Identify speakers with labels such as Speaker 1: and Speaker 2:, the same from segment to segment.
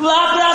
Speaker 1: La.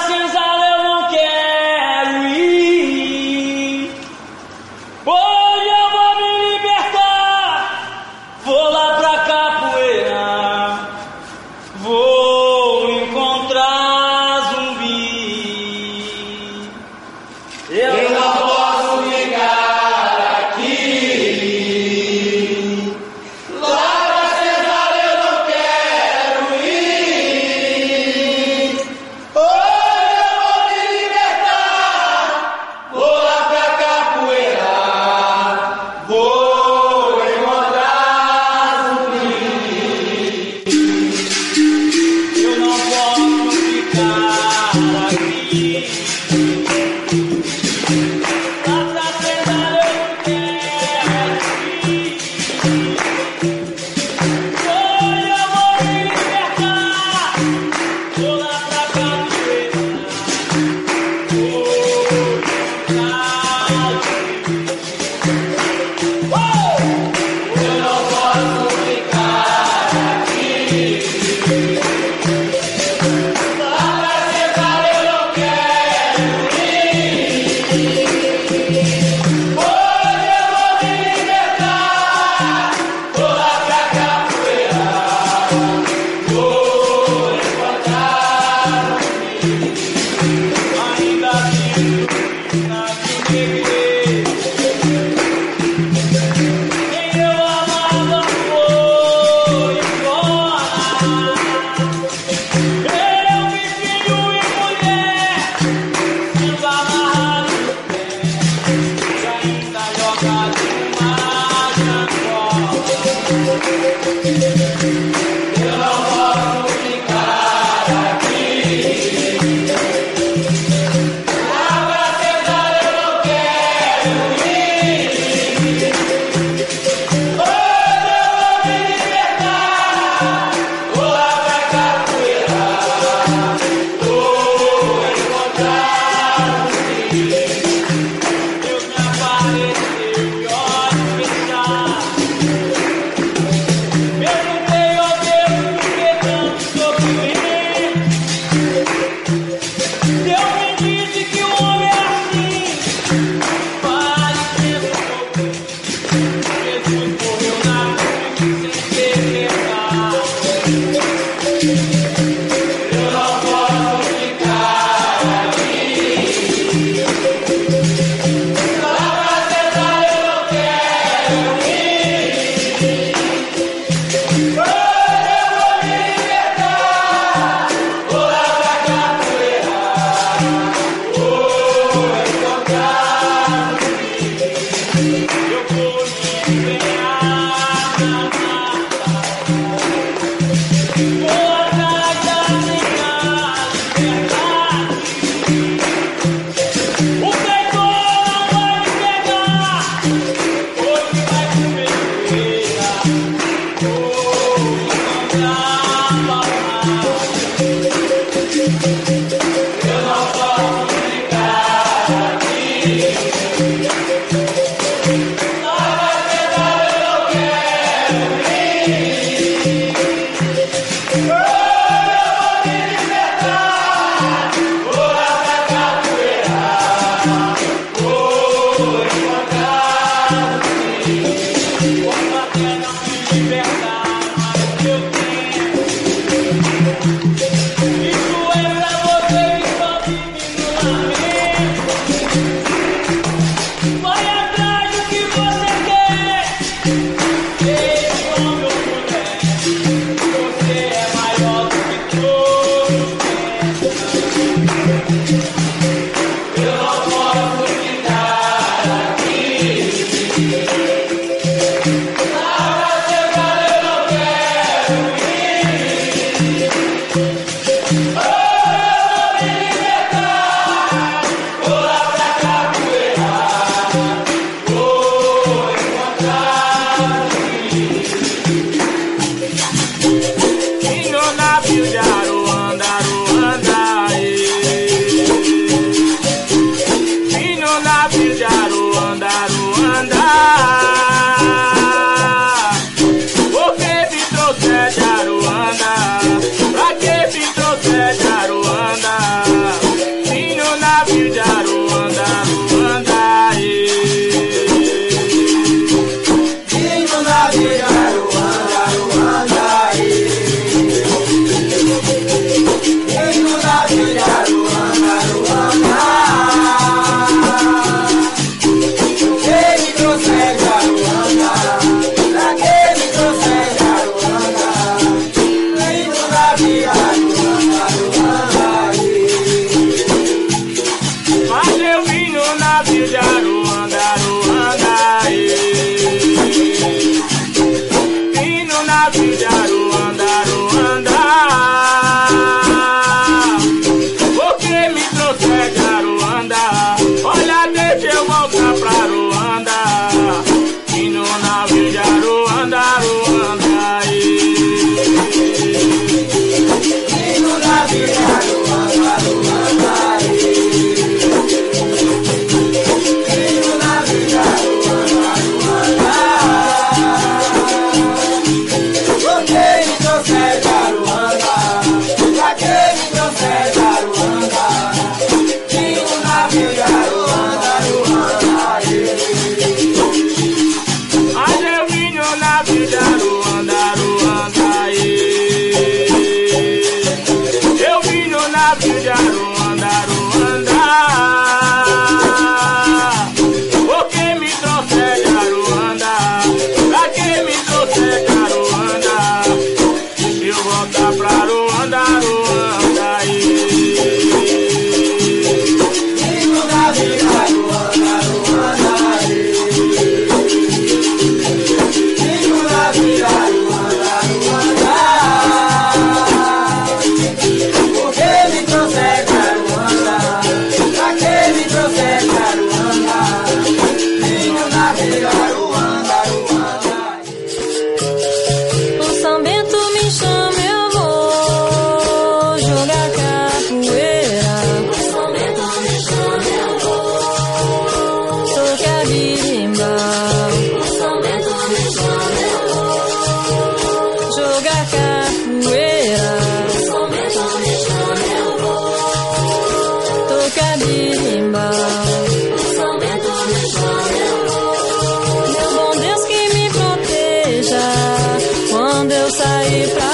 Speaker 1: quando eu saí pra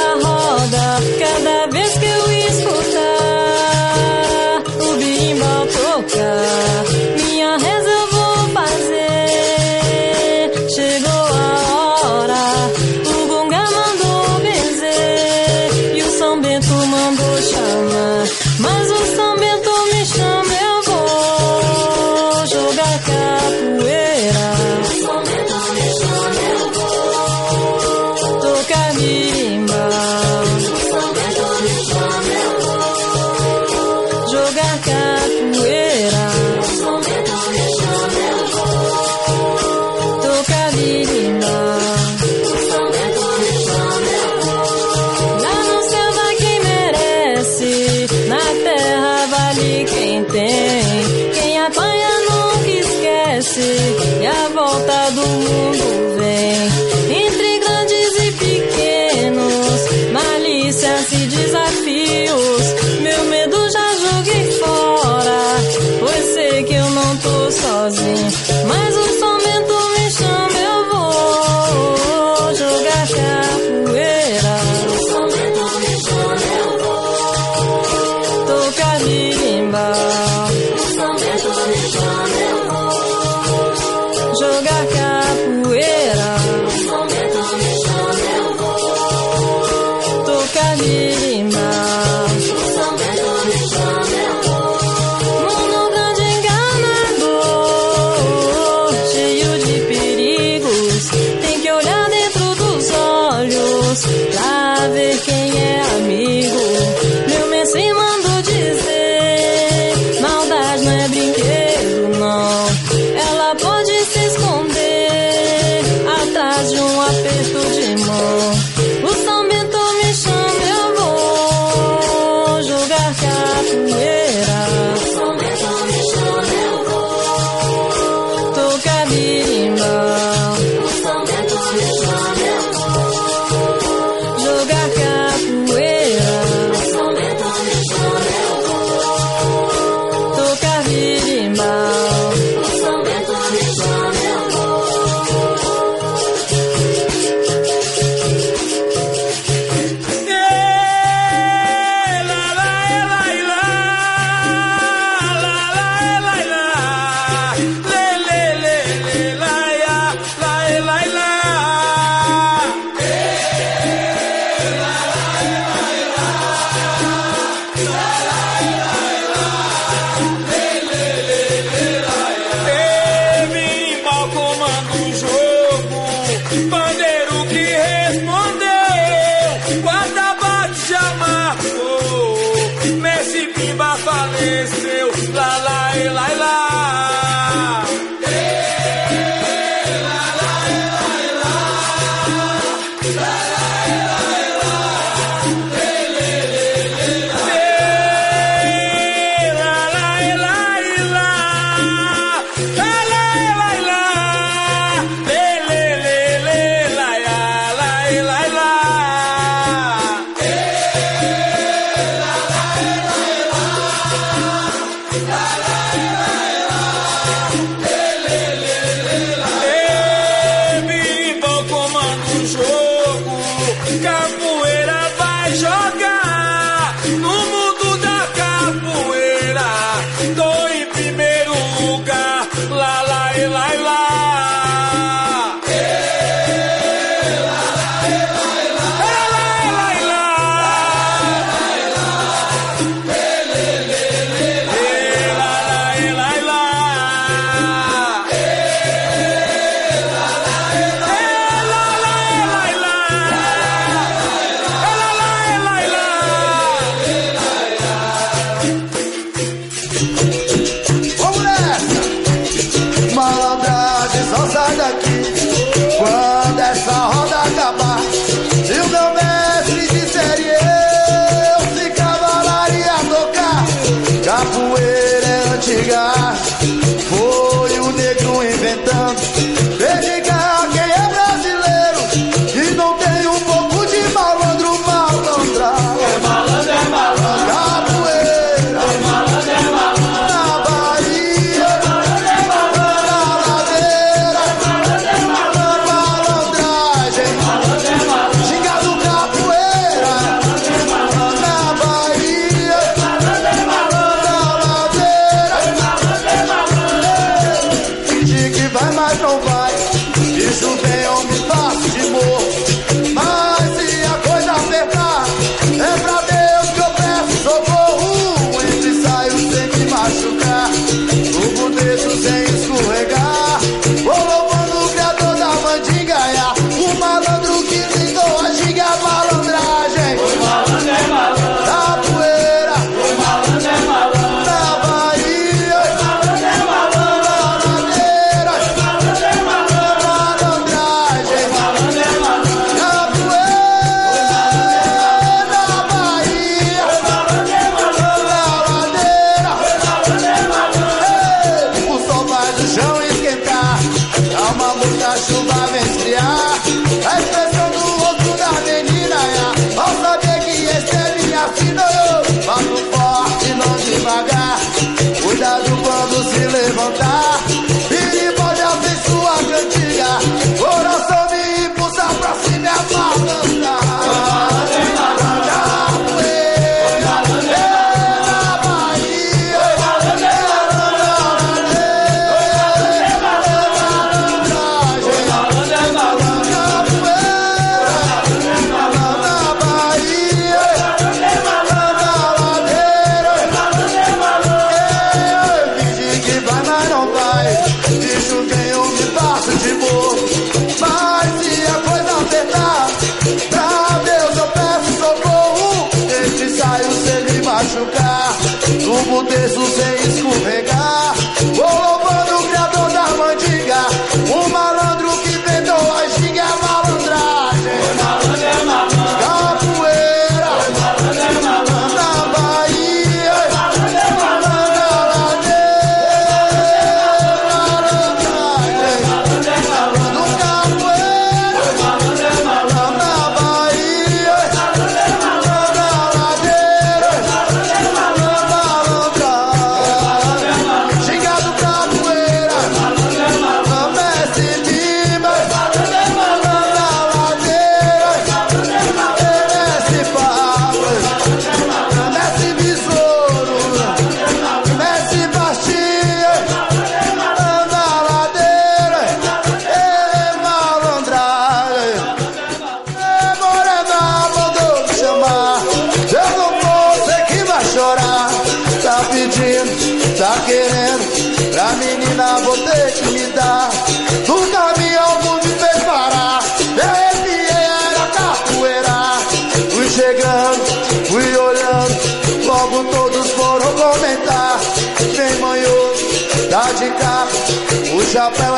Speaker 2: up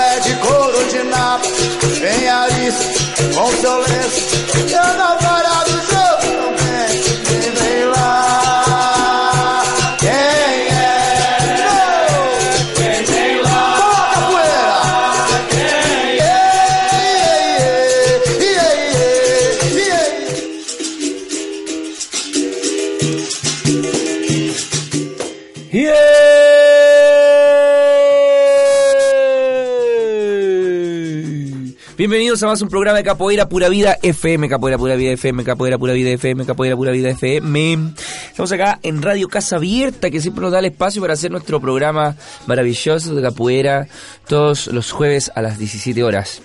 Speaker 3: Bienvenidos a más un programa de Capoeira Pura Vida FM, Capoeira Pura Vida FM, Capoeira Pura Vida FM, Capoeira Pura Vida FM. Estamos acá en Radio Casa Abierta, que siempre nos da el espacio para hacer nuestro programa maravilloso de capoeira todos los jueves a las 17 horas.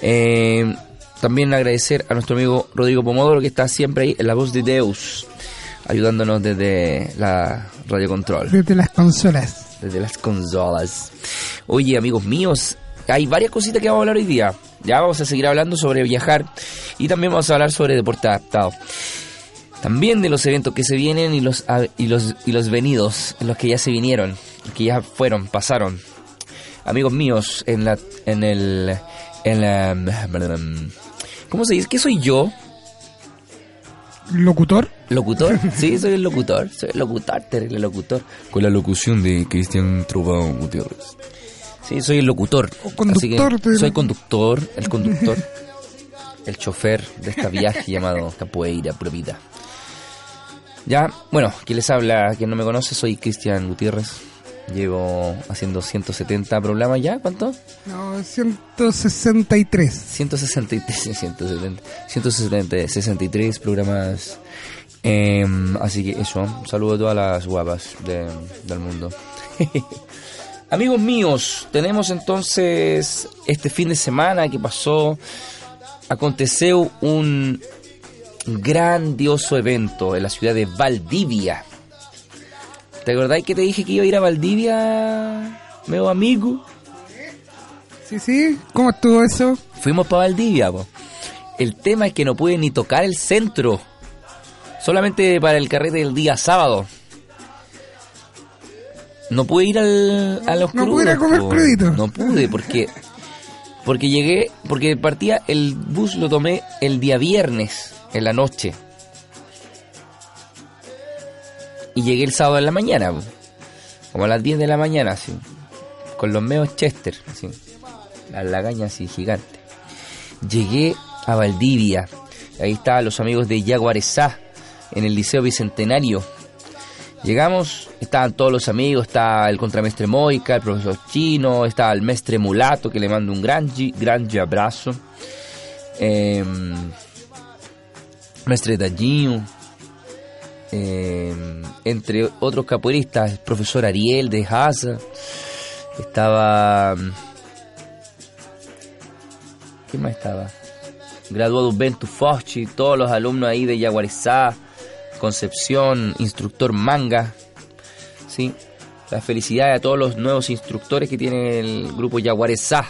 Speaker 3: Eh, también agradecer a nuestro amigo Rodrigo Pomodoro, que está siempre ahí en la voz de Deus, ayudándonos desde la radio control
Speaker 4: Desde las consolas.
Speaker 3: desde las consolas. Oye, amigos míos, hay varias cositas que vamos a hablar hoy día. Ya vamos a seguir hablando sobre viajar y también vamos a hablar sobre deporte adaptado. También de los eventos que se vienen y los y los y los venidos, los que ya se vinieron, que ya fueron, pasaron. Amigos míos, en la en el en la ¿Cómo se dice? ¿Qué soy yo?
Speaker 4: Locutor.
Speaker 3: ¿Locutor? Sí, soy el locutor. Soy el locutor, terrible locutor. Con la locución de Cristian Trubao Gutiérrez. Sí, soy el locutor.
Speaker 4: O conductor,
Speaker 3: Así que soy conductor, el conductor, el chofer de este viaje llamado Capoeira Pura Vida. Ya, bueno, quien les habla, quien no me conoce, soy Cristian Gutiérrez. Llevo haciendo 170 programas ya, ¿cuánto?
Speaker 4: No, 163.
Speaker 3: 163, 170, 170, 63 programas. Em, así que eso, un saludo a todas las guapas de- del mundo. Amigos míos, tenemos entonces este fin de semana que pasó, aconteció un grandioso evento en la ciudad de Valdivia. ¿Te acordáis que te dije que iba a ir a Valdivia, meu amigo?
Speaker 4: Sí, sí. ¿Cómo estuvo eso?
Speaker 3: Fuimos para Valdivia, po. El tema es que no pude ni tocar el centro. Solamente para el carrete del día sábado. No pude ir al, a los
Speaker 4: No
Speaker 3: crudos,
Speaker 4: pude ir a comer
Speaker 3: po.
Speaker 4: crudito.
Speaker 3: No pude porque porque llegué porque partía el bus lo tomé el día viernes en la noche. Y llegué el sábado en la mañana, como a las 10 de la mañana, así, con los meos Chester, así, la lagaña así gigante. Llegué a Valdivia, ahí estaban los amigos de Yaguarezá, en el Liceo Bicentenario. Llegamos, estaban todos los amigos, está el contramestre Moica, el profesor Chino, estaba el mestre Mulato, que le mando un gran, gran abrazo. Em, mestre Dallinho, em, entre otros capoeiristas, el profesor Ariel de Haza, estaba... ¿Quién más estaba? Graduado Bento Forte, todos los alumnos ahí de Yaguarezá, Concepción, instructor Manga, ¿sí? La felicidad a todos los nuevos instructores que tiene el grupo Yaguarezá,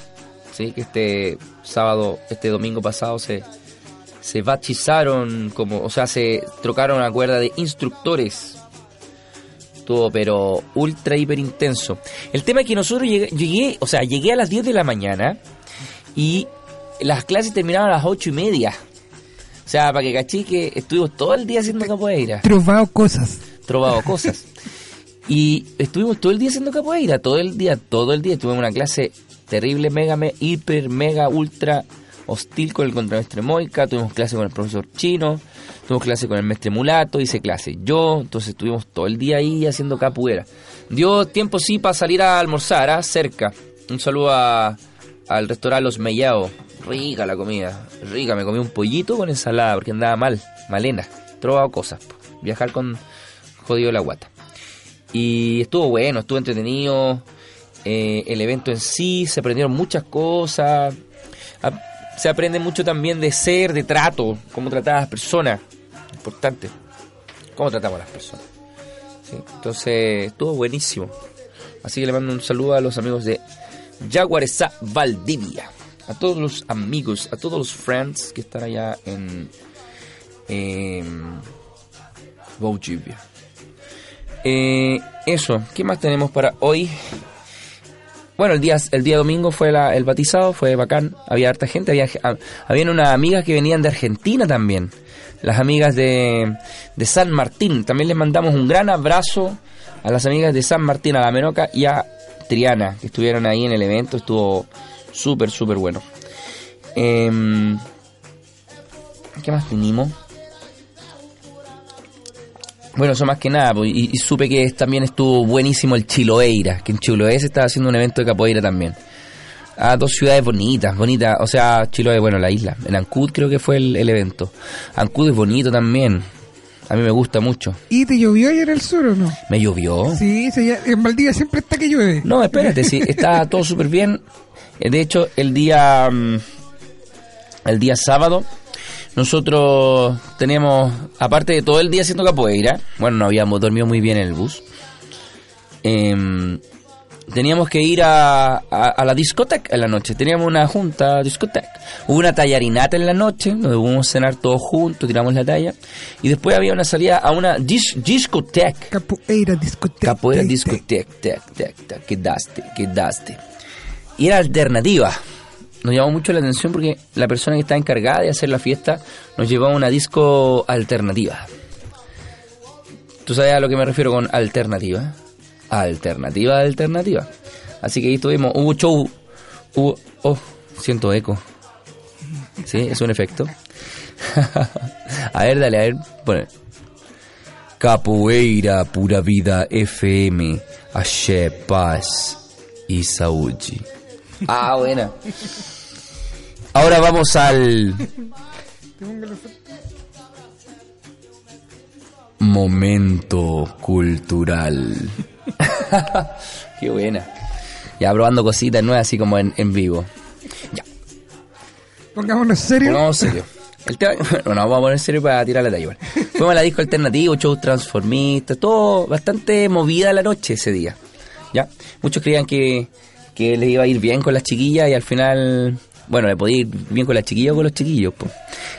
Speaker 3: ¿sí? Que este sábado, este domingo pasado se, se bautizaron como, o sea, se trocaron a cuerda de instructores. Todo, pero ultra hiper intenso. El tema es que nosotros llegué, llegué, o sea, llegué a las 10 de la mañana y las clases terminaban a las ocho y media. O sea, para que cachí que estuvimos todo el día haciendo capoeira,
Speaker 4: Trovado cosas.
Speaker 3: trovado cosas. Y estuvimos todo el día haciendo capoeira, todo el día, todo el día. Tuvimos una clase terrible, mega, me- hiper, mega, ultra hostil con el contramestre Moica, tuvimos clase con el profesor Chino, tuvimos clase con el mestre Mulato, hice clase yo, entonces estuvimos todo el día ahí haciendo capoeira. Dio tiempo sí para salir a almorzar, ¿ah? cerca. Un saludo a- al restaurante Los Mellao. Rica la comida, rica. Me comí un pollito con ensalada porque andaba mal, malena. Trovado cosas. Viajar con jodido la guata. Y estuvo bueno, estuvo entretenido. eh, el evento en sí, se aprendieron muchas cosas. Se aprende mucho también de ser, de trato, cómo tratar a las personas. Importante. Cómo tratamos a las personas. Entonces, estuvo buenísimo. Así que le mando un saludo a los amigos de Jaguaresa Valdivia. A todos los amigos, a todos los friends que están allá en, Valdivia. Eh, eso, ¿qué más tenemos para hoy? Bueno, el día, el día domingo fue el batizado, fue bacán, había harta gente, había, ah, habían unas amigas que venían de Argentina también, las amigas de, de San Martín, también les mandamos un gran abrazo a las amigas de San Martín, a la Menoca y a Triana, que estuvieron ahí en el evento, estuvo súper, súper bueno. Em, ¿Qué más tenemos? Bueno, eso más que nada, pues, y, y supe que también estuvo buenísimo el Chiloeira, que en Chiloé se estaba haciendo un evento de capoeira también. A dos ciudades bonitas, bonitas, o sea, Chiloé, bueno, la isla. En Ancud creo que fue el, el evento. Ancud es bonito también, a mí me gusta mucho.
Speaker 4: ¿Y te llovió ayer en el sur o no?
Speaker 3: ¿Me llovió?
Speaker 4: Sí, se- en Valdivia siempre está que llueve.
Speaker 3: No, espérate, sí, está todo súper bien. Eh, De hecho, el día mm, el día sábado nosotros teníamos, aparte de todo el día haciendo capoeira, bueno, no habíamos dormido muy bien en el bus, em, teníamos que ir a, a, a la discoteca en la noche, teníamos una junta discoteca, hubo una tallarinata en la noche, donde pudimos cenar todos juntos, tiramos la talla, y después había una salida a una dis- discoteca.
Speaker 4: Capoeira, discoteca.
Speaker 3: Capoeira
Speaker 4: tec,
Speaker 3: discoteca, tec, tec, tec, quedaste, quedaste. Y era alternativa. Nos llamó mucho la atención porque la persona que estaba encargada de hacer la fiesta nos llevó a una disco alternativa. ¿Tú sabes a lo que me refiero con alternativa? Alternativa, alternativa. Así que ahí estuvimos, hubo show, hubo... Oh, siento eco. Sí, es un efecto. a ver, dale, a ver, pone. Capoeira Pura Vida FM, Axé, Paz y Saúde. Ah, buena. Ahora vamos al momento cultural. Qué buena. Ya probando cositas nuevas así como en, en vivo. Ya,
Speaker 4: Pongámonos serio.
Speaker 3: Pongamos serio. El tema, bueno, no, vamos a poner serio para tirar la talla. igual. Fuimos a la disco alternativo, shows transformistas, todo bastante movida la noche ese día. ¿Ya? Muchos creían que, que les iba a ir bien con las chiquillas y al final, bueno, le podía ir bien con las chiquillas o con los chiquillos. po.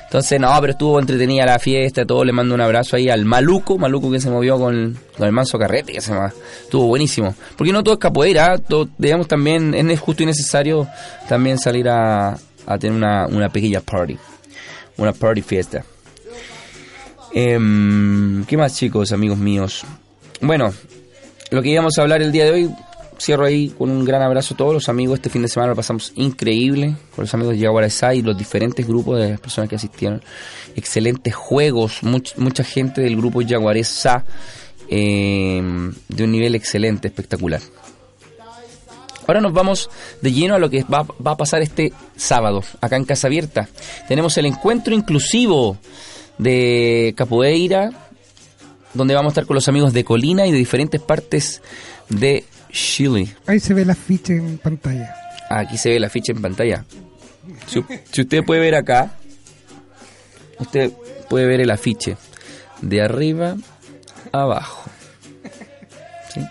Speaker 3: Entonces, no, pero estuvo entretenida la fiesta, todo. Le mando un abrazo ahí al Maluco, Maluco que se movió con, con el manso carrete, que se llama. Estuvo buenísimo. Porque no todo es capoeira, todo, digamos también, es justo y necesario también salir a, a tener una, una pequeña party. Una party fiesta. Em, ¿Qué más, chicos, amigos míos? Bueno, lo que íbamos a hablar el día de hoy, cierro ahí con un gran abrazo a todos los amigos. Este fin de semana lo pasamos increíble con los amigos de Yaguarasá y los diferentes grupos de las personas que asistieron. Excelentes juegos, much- mucha gente del grupo Yaguaresa em, de un nivel excelente, espectacular. Ahora nos vamos de lleno a lo que va a pasar este sábado, acá en Casa Abierta. Tenemos el encuentro inclusivo de Capoeira, donde vamos a estar con los amigos de Colina y de diferentes partes de Chile.
Speaker 4: Ahí se ve la ficha en pantalla.
Speaker 3: Aquí se ve la ficha en pantalla. Si, si usted puede ver acá, usted puede ver el afiche de arriba a abajo. ¿Sí?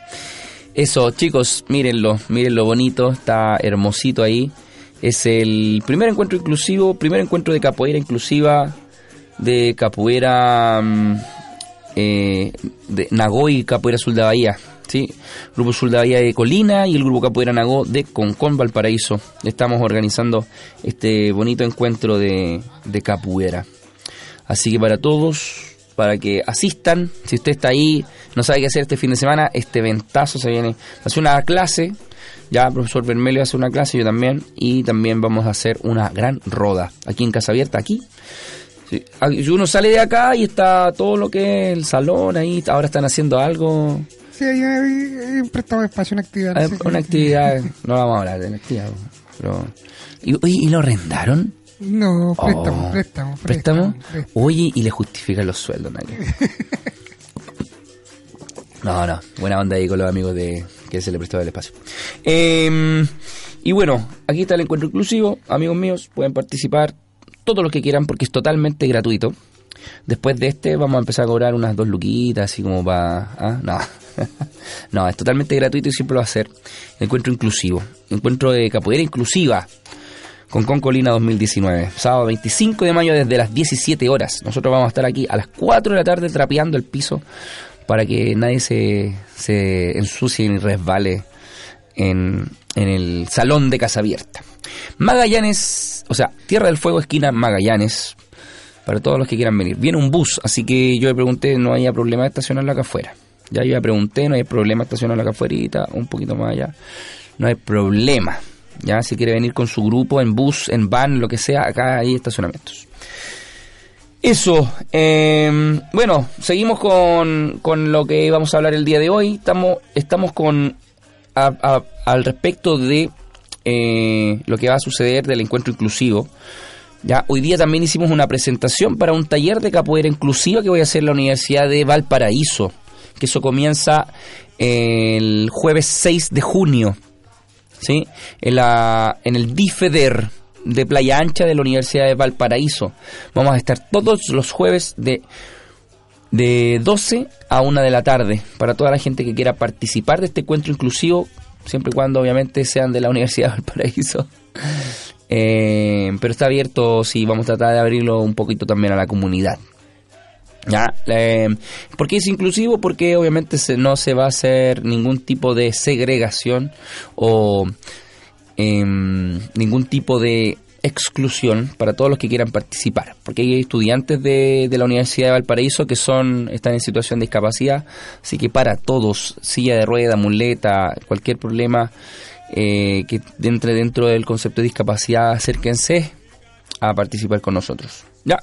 Speaker 3: Eso, chicos, mírenlo, miren lo bonito, está hermosito ahí. Es el primer encuentro inclusivo, primer encuentro de capoeira inclusiva, de capoeira mm, eh, de Nagoy Capoeira Sul de Bahía. ¿Sí? Grupo Sul de de Colina y el Grupo Capoeira Nagó de Concón Valparaíso. Estamos organizando este bonito encuentro de, de capoeira. Así que para todos, para que asistan, si usted está ahí, no sabe qué hacer este fin de semana, este ventazo se viene. Hace una clase, ya el profesor Vermelio hace una clase, yo también, y también vamos a hacer una gran roda aquí en Casa Abierta, aquí. Sí, aquí Uno sale de acá y está todo lo que es el salón ahí, ahora están haciendo algo,
Speaker 4: Sí, ahí hay, prestado espacio, una actividad. no sé
Speaker 3: una actividad, no vamos a hablar de la actividad, pero... ¿Y, oye, ¿y lo arrendaron?
Speaker 4: No, préstamo,
Speaker 3: Oh,
Speaker 4: préstamo,
Speaker 3: ¿Préstamo?
Speaker 4: préstamo.
Speaker 3: Oye, y le justifican los sueldos, Naki. No, no, buena onda ahí con los amigos de que se le prestó el espacio. Eh, y bueno, aquí está el encuentro inclusivo, amigos míos, pueden participar todo lo que quieran porque es totalmente gratuito. Después de este vamos a empezar a cobrar unas dos luquitas, así como para... ¿ah? No. no, es totalmente gratuito y siempre lo va a ser. Encuentro inclusivo. Encuentro de capoeira inclusiva con Concolina 2019. Sábado 25 de mayo desde las 17 horas. Nosotros vamos a estar aquí a las 4 de la tarde trapeando el piso para que nadie se, se ensucie ni resbale en, en el salón de Casa Abierta. Magallanes, o sea, Tierra del Fuego, esquina Magallanes, para todos los que quieran venir. Viene un bus, así que yo le pregunté, no haya problema de estacionarlo acá afuera. Ya yo le pregunté, no hay problema de estacionarlo acá afuera, un poquito más allá. No hay problema. Ya, si quiere venir con su grupo en bus, en van, lo que sea, acá hay estacionamientos. Eso, eh, bueno, seguimos con, con lo que vamos a hablar el día de hoy. Estamos, estamos con a- al respecto de eh, lo que va a suceder del encuentro inclusivo. Ya, hoy día también hicimos una presentación para un taller de capoeira inclusiva que voy a hacer en la Universidad de Valparaíso, que eso comienza el jueves 6 de junio, ¿sí? En, la, en el DIFEDER de Playa Ancha de la Universidad de Valparaíso. Vamos a estar todos los jueves de de 12 a 1 de la tarde para toda la gente que quiera participar de este encuentro inclusivo, siempre y cuando obviamente sean de la Universidad de Valparaíso. Eh, pero está abierto, sí, vamos a tratar de abrirlo un poquito también a la comunidad. ¿Ya? Eh, ¿Por qué es inclusivo? Porque obviamente se- no se va a hacer ningún tipo de segregación o em, ningún tipo de exclusión para todos los que quieran participar, porque hay estudiantes de, de la Universidad de Valparaíso que son están en situación de discapacidad, así que para todos, silla de rueda, muleta, cualquier problema eh, que entre dentro del concepto de discapacidad, acérquense a participar con nosotros. Ya.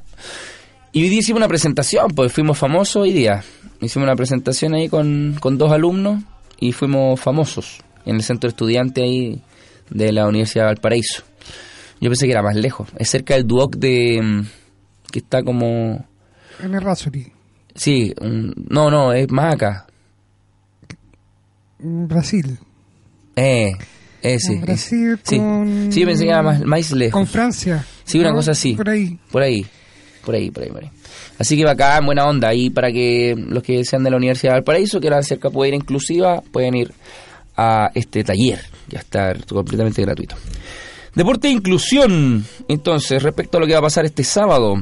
Speaker 3: Y hoy día hicimos una presentación, pues fuimos famosos hoy día. Hicimos una presentación ahí con, con dos alumnos y fuimos famosos en el centro de estudiantes ahí de la Universidad de Valparaíso. Yo pensé que era más lejos. Es cerca del Duoc de... mm, que está como...
Speaker 4: En el Rasuri,
Speaker 3: Sí, no, no, es más acá.
Speaker 4: Brasil.
Speaker 3: Eh, ese.
Speaker 4: En Brasil
Speaker 3: ese. Sí.
Speaker 4: con-
Speaker 3: sí, yo pensé que era más, más lejos.
Speaker 4: Con Francia.
Speaker 3: Sí, una
Speaker 4: ¿no?
Speaker 3: cosa así.
Speaker 4: Por ahí.
Speaker 3: Por ahí, por ahí, por ahí, por ahí. Así que bacán, buena onda. Y para que los que sean de la Universidad de Valparaíso, quieran hacer capoeira inclusiva, pueden ir a este taller. Ya está completamente gratuito. Deporte e inclusión. Entonces, respecto a lo que va a pasar este sábado.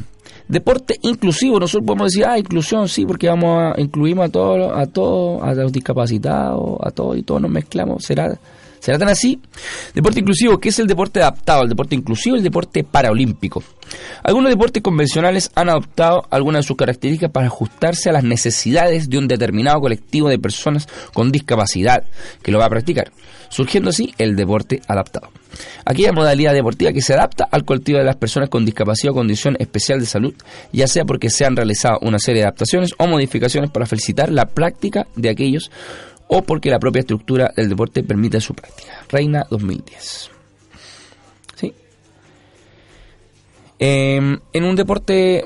Speaker 3: Deporte inclusivo, nosotros podemos decir, ah, inclusión, sí, porque vamos a incluimos a todos, a todos, a los discapacitados, a todos y todos nos mezclamos. ¿Será, será tan así? Deporte inclusivo, ¿qué es el deporte adaptado? El deporte inclusivo y el deporte paraolímpico. Algunos deportes convencionales han adoptado algunas de sus características para ajustarse a las necesidades de un determinado colectivo de personas con discapacidad que lo va a practicar, surgiendo así el deporte adaptado. Aquella modalidad deportiva que se adapta al colectivo de las personas con discapacidad o condición especial de salud, ya sea porque se han realizado una serie de adaptaciones o modificaciones para felicitar la práctica de aquellos o porque la propia estructura del deporte permite su práctica. Reina 2010. ¿Sí? Eh, en un deporte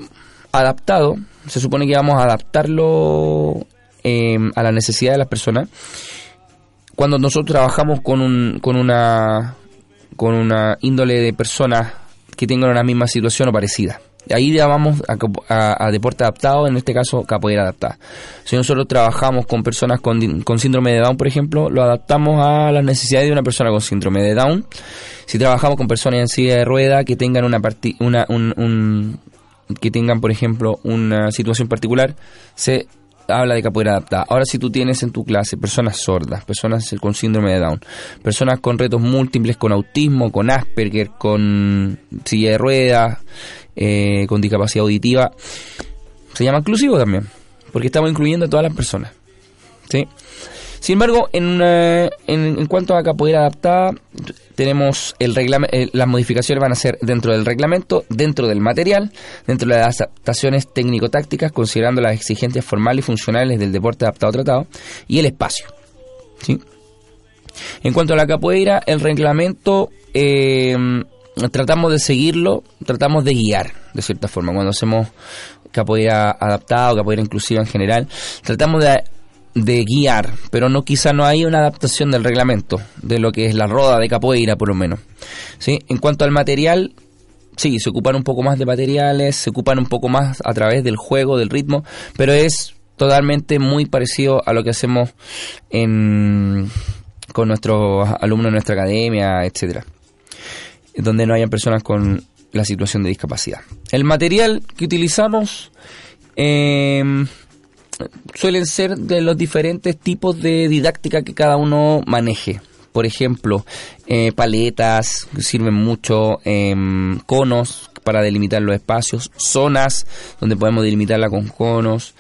Speaker 3: adaptado, se supone que vamos a adaptarlo eh, a la necesidad de las personas. Cuando nosotros trabajamos con, un, con, una, con una índole de personas que tengan una misma situación o parecida. Ahí ya vamos a, a- a deporte adaptado, en este caso capoeira adaptada. Si nosotros trabajamos con personas con síndrome de Down, por ejemplo, lo adaptamos a las necesidades de una persona con síndrome de Down. Si trabajamos con personas en silla de rueda que tengan una, parti- una un, un- que tengan, por ejemplo, una situación particular, se habla de capoeira adaptada. Ahora, si tú tienes en tu clase personas sordas, personas con síndrome de Down, personas con retos múltiples, con autismo, con Asperger, con silla de ruedas, eh, con discapacidad auditiva, se llama inclusivo también, porque estamos incluyendo a todas las personas. ¿sí? Sin embargo, en, una- en, cuanto a capoeira adaptada, tenemos el reglame- eh, las modificaciones van a ser dentro del reglamento, dentro del material, dentro de las adaptaciones técnico-tácticas, considerando las exigencias formales y funcionales del deporte adaptado tratado, y el espacio. ¿sí? En cuanto a la capoeira, el reglamento eh, tratamos de seguirlo, tratamos de guiar, de cierta forma. Cuando hacemos capoeira adaptada o capoeira inclusiva en general, tratamos de, de guiar, pero no quizá no hay una adaptación del reglamento, de lo que es la roda de capoeira por lo menos. ¿sí? En cuanto al material, sí, se ocupan un poco más de materiales, se ocupan un poco más a través del juego, del ritmo, pero es totalmente muy parecido a lo que hacemos en, con nuestros alumnos en nuestra academia, etcétera, donde no hayan personas con la situación de discapacidad. El material que utilizamos eh, suelen ser de los diferentes tipos de didáctica que cada uno maneje. Por ejemplo, eh, paletas sirven mucho, em, conos para delimitar los espacios, zonas donde podemos delimitarla con conos,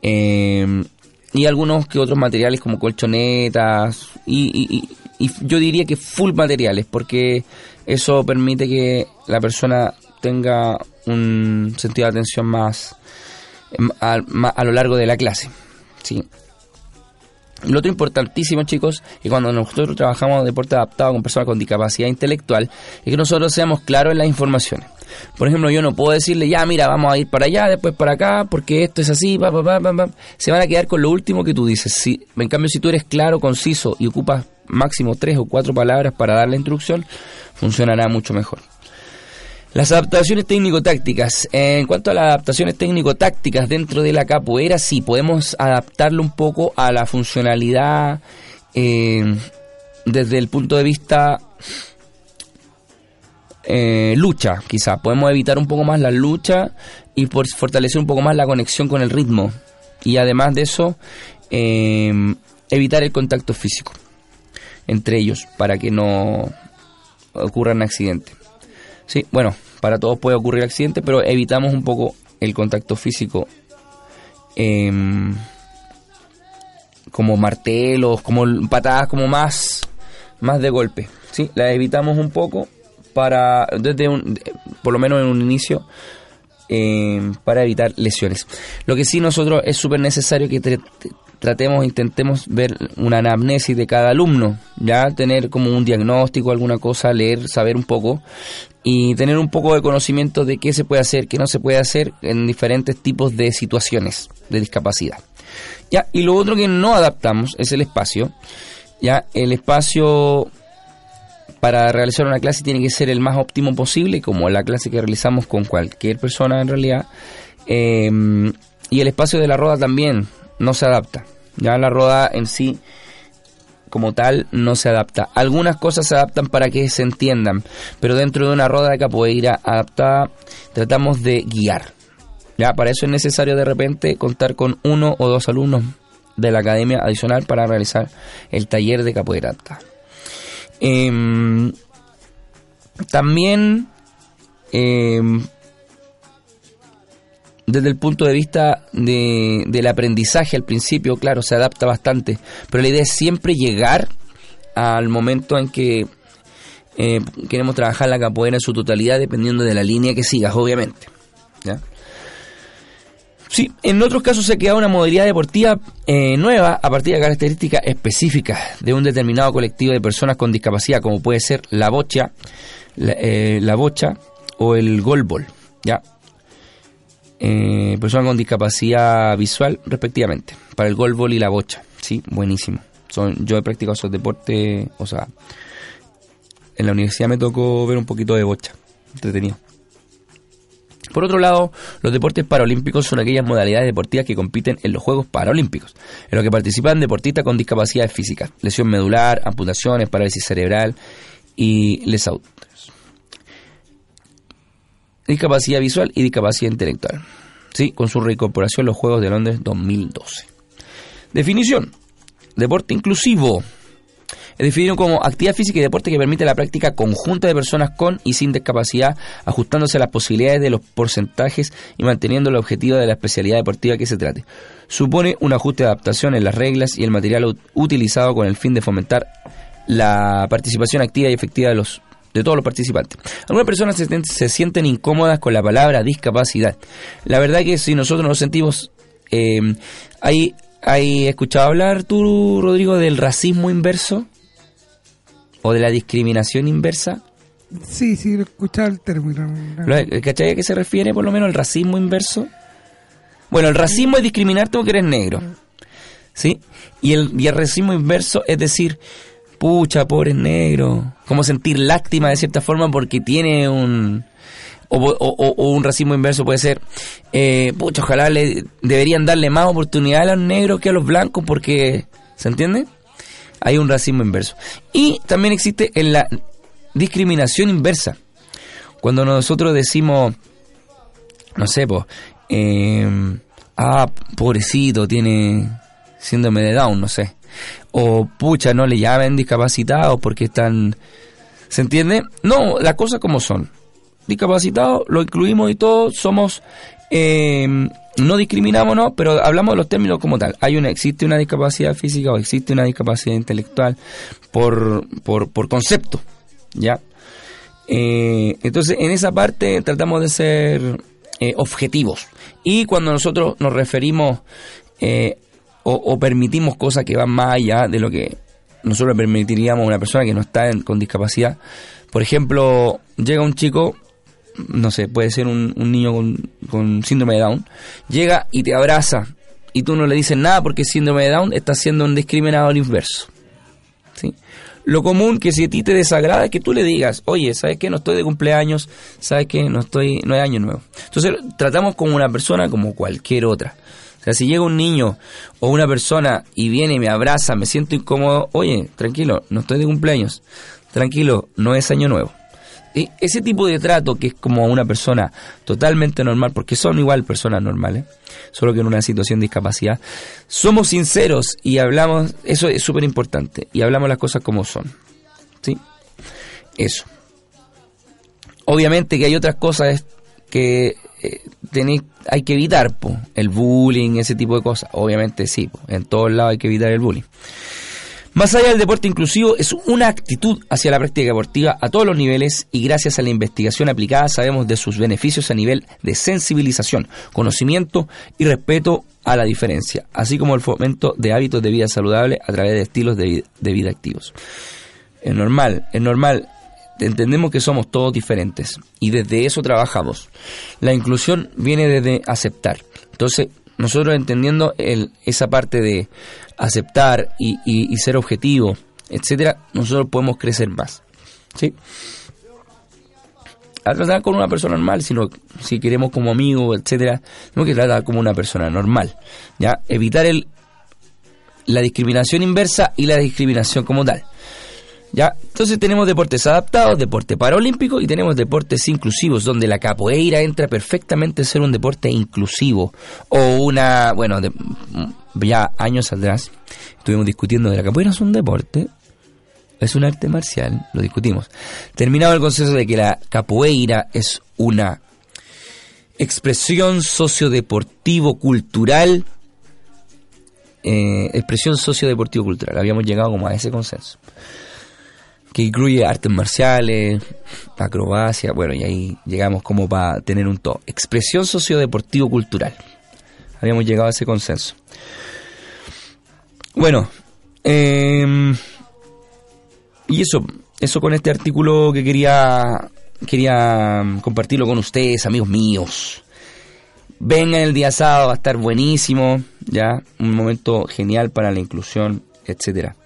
Speaker 3: em, y algunos que otros materiales como colchonetas, y, y- yo diría que full materiales, porque eso permite que la persona tenga un sentido de atención más em, a, a lo largo de la clase. ¿sí? Lo otro importantísimo, chicos, que cuando nosotros trabajamos deporte adaptado con personas con discapacidad intelectual, es que nosotros seamos claros en las informaciones. Por ejemplo, yo no puedo decirle, ya, mira, vamos a ir para allá, después para acá, porque esto es así, pa, pa, pa, pa". se van a quedar con lo último que tú dices. Si, en cambio, si tú eres claro, conciso y ocupas máximo tres o cuatro palabras para dar la instrucción, funcionará mucho mejor. Las adaptaciones técnico-tácticas. En cuanto a las adaptaciones técnico-tácticas dentro de la capoeira, sí, podemos adaptarlo un poco a la funcionalidad eh, desde el punto de vista eh, lucha, quizá. Podemos evitar un poco más la lucha y por fortalecer un poco más la conexión con el ritmo. Y además de eso, eh, evitar el contacto físico entre ellos para que no ocurran accidentes. Sí, bueno, para todos puede ocurrir accidente, pero evitamos un poco el contacto físico. em, como martelos, como patadas, como más, más de golpe. Sí, las evitamos un poco para, desde un, por lo menos en un inicio, em, para evitar lesiones. Lo que sí nosotros es súper necesario que tratemos, intentemos ver una anamnesis de cada alumno, ya tener como un diagnóstico, alguna cosa, leer, saber un poco y tener un poco de conocimiento de qué se puede hacer, qué no se puede hacer en diferentes tipos de situaciones de discapacidad. Ya, y lo otro que no adaptamos es el espacio. Ya, el espacio para realizar una clase tiene que ser el más óptimo posible, como la clase que realizamos con cualquier persona en realidad. Eh, y el espacio de la roda también no se adapta. Ya la roda en sí, como tal, no se adapta. Algunas cosas se adaptan para que se entiendan, pero dentro de una roda de capoeira adaptada, tratamos de guiar. Ya, para eso es necesario de repente contar con uno o dos alumnos de la academia adicional para realizar el taller de capoeira adaptada. Em, también em, desde el punto de vista de, del aprendizaje al principio, claro, se adapta bastante, pero la idea es siempre llegar al momento en que eh, queremos trabajar la capoeira en su totalidad dependiendo de la línea que sigas, obviamente. ¿ya? Sí, en otros casos se crea una modalidad deportiva eh, nueva a partir de características específicas de un determinado colectivo de personas con discapacidad, como puede ser la bocha, la, eh, la bocha o el golbol, ¿ya? Eh, personas con discapacidad visual, respectivamente, para el golbol y la bocha, sí, buenísimo. Son, yo he practicado esos deportes, o sea, en la universidad me tocó ver un poquito de bocha, entretenido. Por otro lado, los deportes paralímpicos son aquellas modalidades deportivas que compiten en los Juegos Paralímpicos, en los que participan deportistas con discapacidades físicas, lesión medular, amputaciones, parálisis cerebral y lesautos. Discapacidad visual y discapacidad intelectual. Sí, con su reincorporación en los Juegos de Londres 2012. Definición. Deporte inclusivo. Es definido como actividad física y deporte que permite la práctica conjunta de personas con y sin discapacidad, ajustándose a las posibilidades de los porcentajes y manteniendo el objetivo de la especialidad deportiva que se trate. Supone un ajuste de adaptación en las reglas y el material ut- utilizado con el fin de fomentar la participación activa y efectiva de los de todos los participantes. Algunas personas se, se sienten incómodas con la palabra discapacidad. La verdad que si nosotros nos sentimos... Eh, ¿hay, ¿Hay escuchado hablar tú, Rodrigo, del racismo inverso? ¿O de la discriminación inversa?
Speaker 4: Sí, sí, he escuchado el término.
Speaker 3: ¿Lo- ¿Cachai a qué se refiere por lo menos el racismo inverso? Bueno, el racismo es discriminarte porque eres negro. ¿Sí? Y el, y el racismo inverso es decir, pucha, pobre negro. Como sentir lástima de cierta forma porque tiene un, o un racismo inverso puede ser, eh, pucha, ojalá le, deberían darle más oportunidad a los negros que a los blancos porque, ¿se entiende? Hay un racismo inverso. Y también existe en la discriminación inversa. Cuando nosotros decimos, no sé, pues, eh, ah, pobrecito, tiene síndrome de Down, no sé. O pucha, no le llamen discapacitados porque están... ¿Se entiende? No, las cosas como son. Discapacitados, lo incluimos y todos somos... eh, no discriminamos, no, pero hablamos de los términos como tal. Hay una, existe una discapacidad física o existe una discapacidad intelectual por, por, por concepto, ¿ya? Eh, entonces, en esa parte tratamos de ser eh, objetivos. Y cuando nosotros nos referimos eh, o, permitimos cosas que van más allá de lo que nosotros permitiríamos a una persona que no está en- con discapacidad, por ejemplo, llega un chico, no sé, puede ser un, niño con, síndrome de Down, llega y te abraza y tú no le dices nada porque síndrome de Down está siendo un discriminador inverso. ¿sí? Lo común que si a ti te desagrada es que tú le digas, oye, ¿sabes qué? No estoy de cumpleaños, ¿sabes qué? No estoy, no es año nuevo. Entonces tratamos como una persona como cualquier otra. O sea, si llega un niño o una persona y viene y me abraza, me siento incómodo, oye, tranquilo, no estoy de cumpleaños, tranquilo, no es año nuevo. Ese tipo de trato que es como a una persona totalmente normal, porque son igual personas normales, solo que en una situación de discapacidad, somos sinceros y hablamos, eso es súper importante, y hablamos las cosas como son. ¿Sí? Eso. Obviamente que hay otras cosas que eh, hay que evitar, el bullying, ese tipo de cosas. Obviamente sí, po, en todos lados hay que evitar el bullying. Más allá del deporte inclusivo, es una actitud hacia la práctica deportiva a todos los niveles y gracias a la investigación aplicada sabemos de sus beneficios a nivel de sensibilización, conocimiento y respeto a la diferencia, así como el fomento de hábitos de vida saludable a través de estilos de, de vida activos. Es normal, es normal. Entendemos que somos todos diferentes y desde eso trabajamos. La inclusión viene desde aceptar. Entonces, nosotros entendiendo el, esa parte de aceptar y, y- y ser objetivo, etcétera, nosotros podemos crecer más. ¿Sí? A tratar con una persona normal, sino si queremos como amigo, etcétera, tenemos que tratar como una persona normal. ¿Ya? Evitar el, la discriminación inversa y la discriminación como tal. ¿Ya? Entonces tenemos deportes adaptados, deporte paralímpico y tenemos deportes inclusivos, donde la capoeira entra perfectamente a ser un deporte inclusivo. O una, bueno, de- ya años atrás estuvimos discutiendo de la capoeira es un deporte, es un arte marcial, lo discutimos. Terminado el consenso de que la capoeira es una expresión sociodeportivo-cultural, eh, expresión sociodeportivo-cultural, habíamos llegado como a ese consenso que incluye artes marciales, acrobacia, bueno, y ahí llegamos como para tener un todo. Expresión sociodeportivo-cultural. Habíamos llegado a ese consenso. Bueno, eh, y eso, eso con este artículo que quería, quería compartirlo con ustedes, amigos míos. Vengan el día sábado, va a estar buenísimo, ya, un momento genial para la inclusión, etcétera.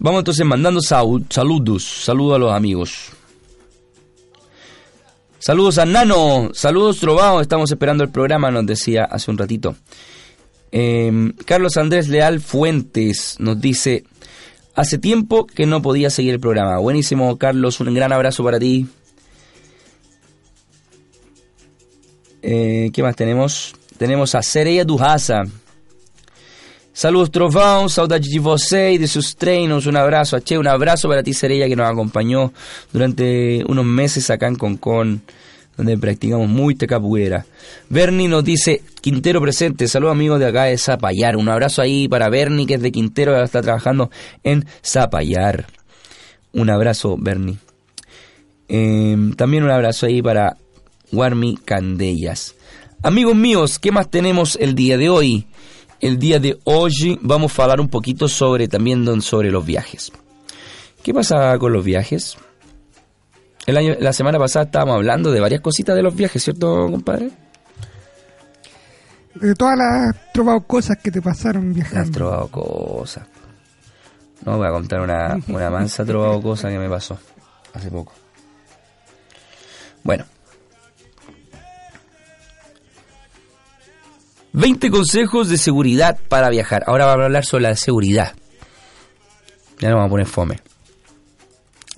Speaker 3: Vamos entonces mandando saludos, saludos a los amigos. Saludos a Nano, saludos Trovao, estamos esperando el programa, nos decía hace un ratito. Eh, Carlos Andrés Leal Fuentes nos dice, hace tiempo que no podía seguir el programa. Buenísimo, Carlos, un gran abrazo para ti. Eh, ¿Qué más tenemos? Tenemos a Sereia do Raza. Saludos, Trovão, saudade de você de sus treinos. Un abrazo, Che, un abrazo para ti, Sereia, que nos acompañó durante unos meses acá en Concón, donde practicamos mucha capoeira. Bernie nos dice, Quintero presente, saludos amigos de acá de Zapallar. Un abrazo ahí para Bernie, que es de Quintero, que está trabajando en Zapallar. Un abrazo, Bernie. Eh, también un abrazo ahí para Warmi Candellas. Amigos míos, ¿qué más tenemos el día de hoy? El día de hoy vamos a hablar un poquito sobre también sobre los viajes. ¿Qué pasa con los viajes? El año, la semana pasada estábamos hablando de varias cositas de los viajes, ¿cierto, compadre?
Speaker 4: De todas las trovado cosas que te pasaron viajando.
Speaker 3: trovado cosas. No, voy a contar una, una mansa trovado cosa que me pasó hace poco. Bueno. 20 consejos de seguridad para viajar. Ahora vamos a hablar sobre la seguridad. Ya no vamos a poner fome.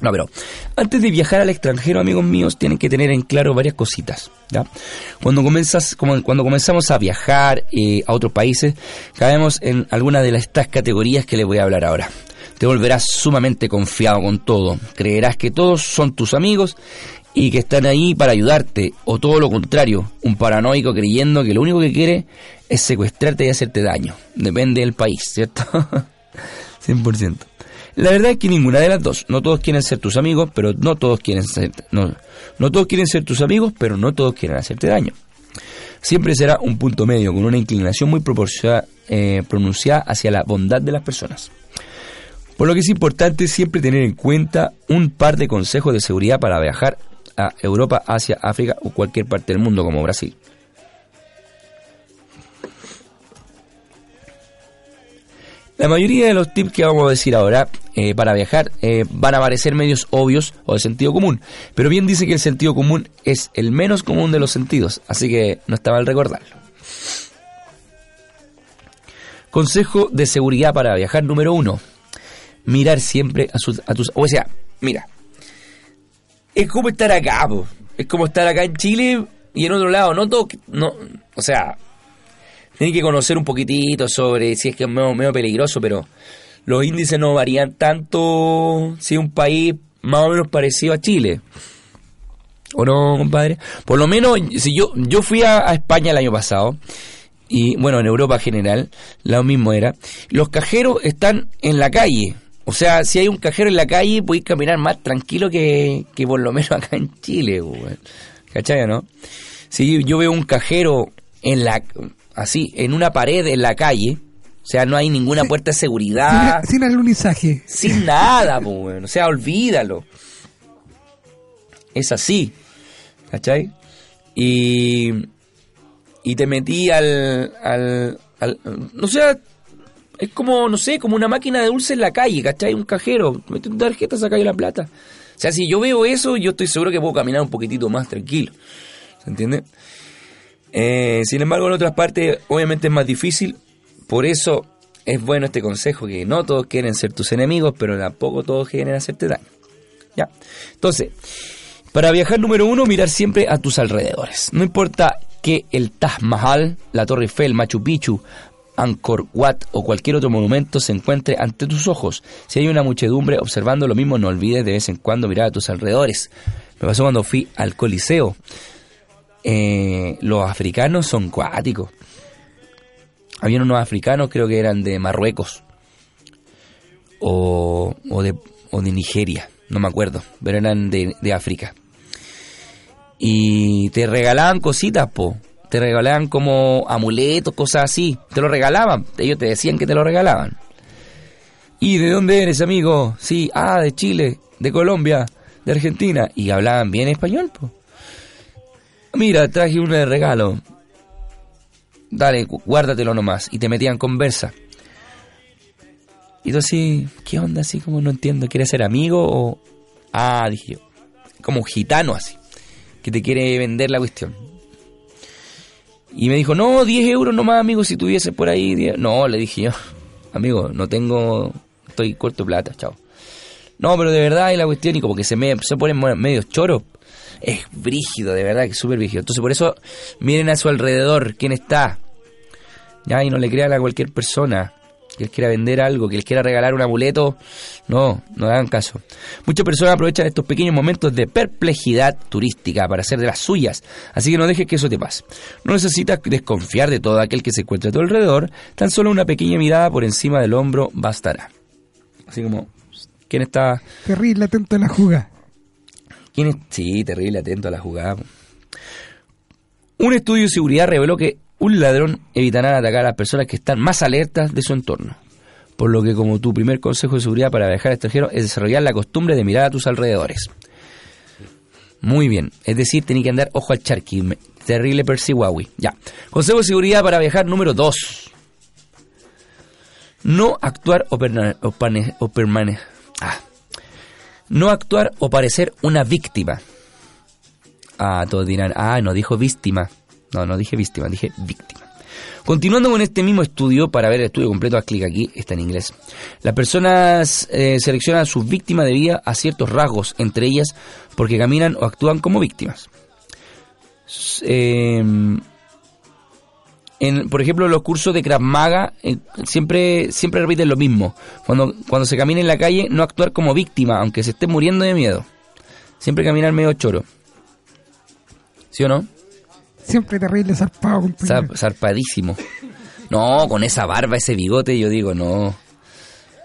Speaker 3: No, pero antes de viajar al extranjero, amigos míos, tienen que tener en claro varias cositas. ¿ya? Cuando, comenzas, cuando comenzamos a viajar eh, a otros países, caemos en alguna de estas categorías que les voy a hablar ahora. Te volverás sumamente confiado con todo. Creerás que todos son tus amigos y que están ahí para ayudarte, o todo lo contrario, un paranoico creyendo que lo único que quiere es secuestrarte y hacerte daño. Depende del país, ¿cierto? 100%. La verdad es que ninguna de las dos. No todos quieren ser tus amigos, pero no todos quieren ser no, no todos quieren ser tus amigos, pero no todos quieren hacerte daño. Siempre será un punto medio con una inclinación muy proporciona- eh, pronunciada hacia la bondad de las personas. Por lo que es importante siempre tener en cuenta un par de consejos de seguridad para viajar Europa, Asia, África o cualquier parte del mundo como Brasil. La mayoría de los tips que vamos a decir ahora eh, para viajar eh, van a parecer medios obvios o de sentido común, pero bien dice que el sentido común es el menos común de los sentidos, así que no está mal recordarlo. Consejo de seguridad para viajar número uno. Mirar siempre a, a tus... O sea, mira. Es como estar acá, po. Es como estar acá en Chile y en otro lado. No todo... No, o sea, tienen que conocer un poquitito sobre si es que es medio, medio peligroso, pero los índices no varían tanto si es un país más o menos parecido a Chile. ¿O no, compadre? Por lo menos, si yo, yo fui a, a España el año pasado, y bueno, en Europa en general, lo mismo era. Los cajeros están en la calle. O sea, si hay un cajero en la calle, podéis caminar más tranquilo que, que por lo menos acá en Chile, weón. ¿Cachai, no? Si yo veo un cajero en la así, en una pared en la calle, o sea, no hay ninguna puerta de seguridad,
Speaker 4: Sin, sin alunizaje.
Speaker 3: sin nada, pues, o sea, olvídalo. Es así, ¿cachai? Y, y te metí al, al, al, o sea, es como, no sé, como una máquina de dulce en la calle, ¿cachai? Un cajero, mete tu tarjeta, saca yo la plata. O sea, si yo veo eso, yo estoy seguro que puedo caminar un poquitito más tranquilo, ¿se entiende? Eh, sin embargo, en otras partes, obviamente es más difícil, por eso es bueno este consejo, que no todos quieren ser tus enemigos, pero tampoco todos quieren hacerte daño. ¿Ya? Entonces, para viajar número uno, mirar siempre a tus alrededores. No importa que el Taj Mahal, la Torre Eiffel, Machu Picchu, Angkor Wat o cualquier otro monumento se encuentre ante tus ojos. Si hay una muchedumbre observando lo mismo, no olvides de vez en cuando mirar a tus alrededores. Me pasó cuando fui al Coliseo. Eh, los africanos son cuáticos. Habían unos africanos, creo que eran de Marruecos o, o, de, o de Nigeria, no me acuerdo, pero eran de, de África. Y te regalaban cositas, po. Te regalaban como amuletos, cosas así. Te lo regalaban. Ellos te decían que te lo regalaban. ¿Y de dónde eres, amigo? Sí, ah, de Chile, de Colombia, de Argentina. Y hablaban bien español, po. Mira, traje un regalo. Dale, gu- guárdatelo nomás. Y te metían conversa. Y tú así, ¿qué onda? Así como no entiendo, ¿quieres ser amigo o...? Ah, dije yo. Como gitano así, que te quiere vender la cuestión. Y me dijo, no, 10 euros nomás, amigo, si tuviese por ahí. 10". No, le dije yo, amigo, no tengo, estoy corto de plata, chao. No, pero de verdad hay la cuestión y como que se me se ponen medio choro. Es brígido, de verdad, que es súper brígido. Entonces por eso miren a su alrededor quién está. Ya, y no le crean a cualquier persona que les quiera vender algo, que les quiera regalar un amuleto. No, no hagan caso. Muchas personas aprovechan estos pequeños momentos de perplejidad turística para hacer de las suyas. Así que no dejes que eso te pase. No necesitas desconfiar de todo aquel que se encuentra a tu alrededor. Tan solo una pequeña mirada por encima del hombro bastará. Así como, ¿quién está
Speaker 4: Terrible atento a la jugada.
Speaker 3: ¿Quién es? Sí, terrible, atento a la jugada. Un estudio de seguridad reveló que un ladrón evitará atacar a las personas que están más alertas de su entorno. Por lo que como tu primer consejo de seguridad para viajar extranjero es desarrollar la costumbre de mirar a tus alrededores. Muy bien, es decir, tenés que andar ojo al charqui. Terrible persihuawi. Ya. Consejo de seguridad para viajar número 2. No actuar o, ah. No actuar o parecer una víctima. Ah, todos dirán, ah, no dijo víctima. No, no dije víctima, dije víctima. Continuando con este mismo estudio, para ver el estudio completo, haz clic aquí, está en inglés. Las personas eh, seleccionan a sus víctimas debido a ciertos rasgos, entre ellas porque caminan o actúan como víctimas. Eh, en, por ejemplo, los cursos de Krav Maga eh, siempre, siempre repiten lo mismo. Cuando, cuando se camina en la calle, no actuar como víctima, aunque se esté muriendo de miedo. Siempre caminar medio choro. ¿Sí o no?
Speaker 4: Siempre terrible zarpado, compañero.
Speaker 3: Zar- zarpadísimo. No, con esa barba, ese bigote, yo digo, no.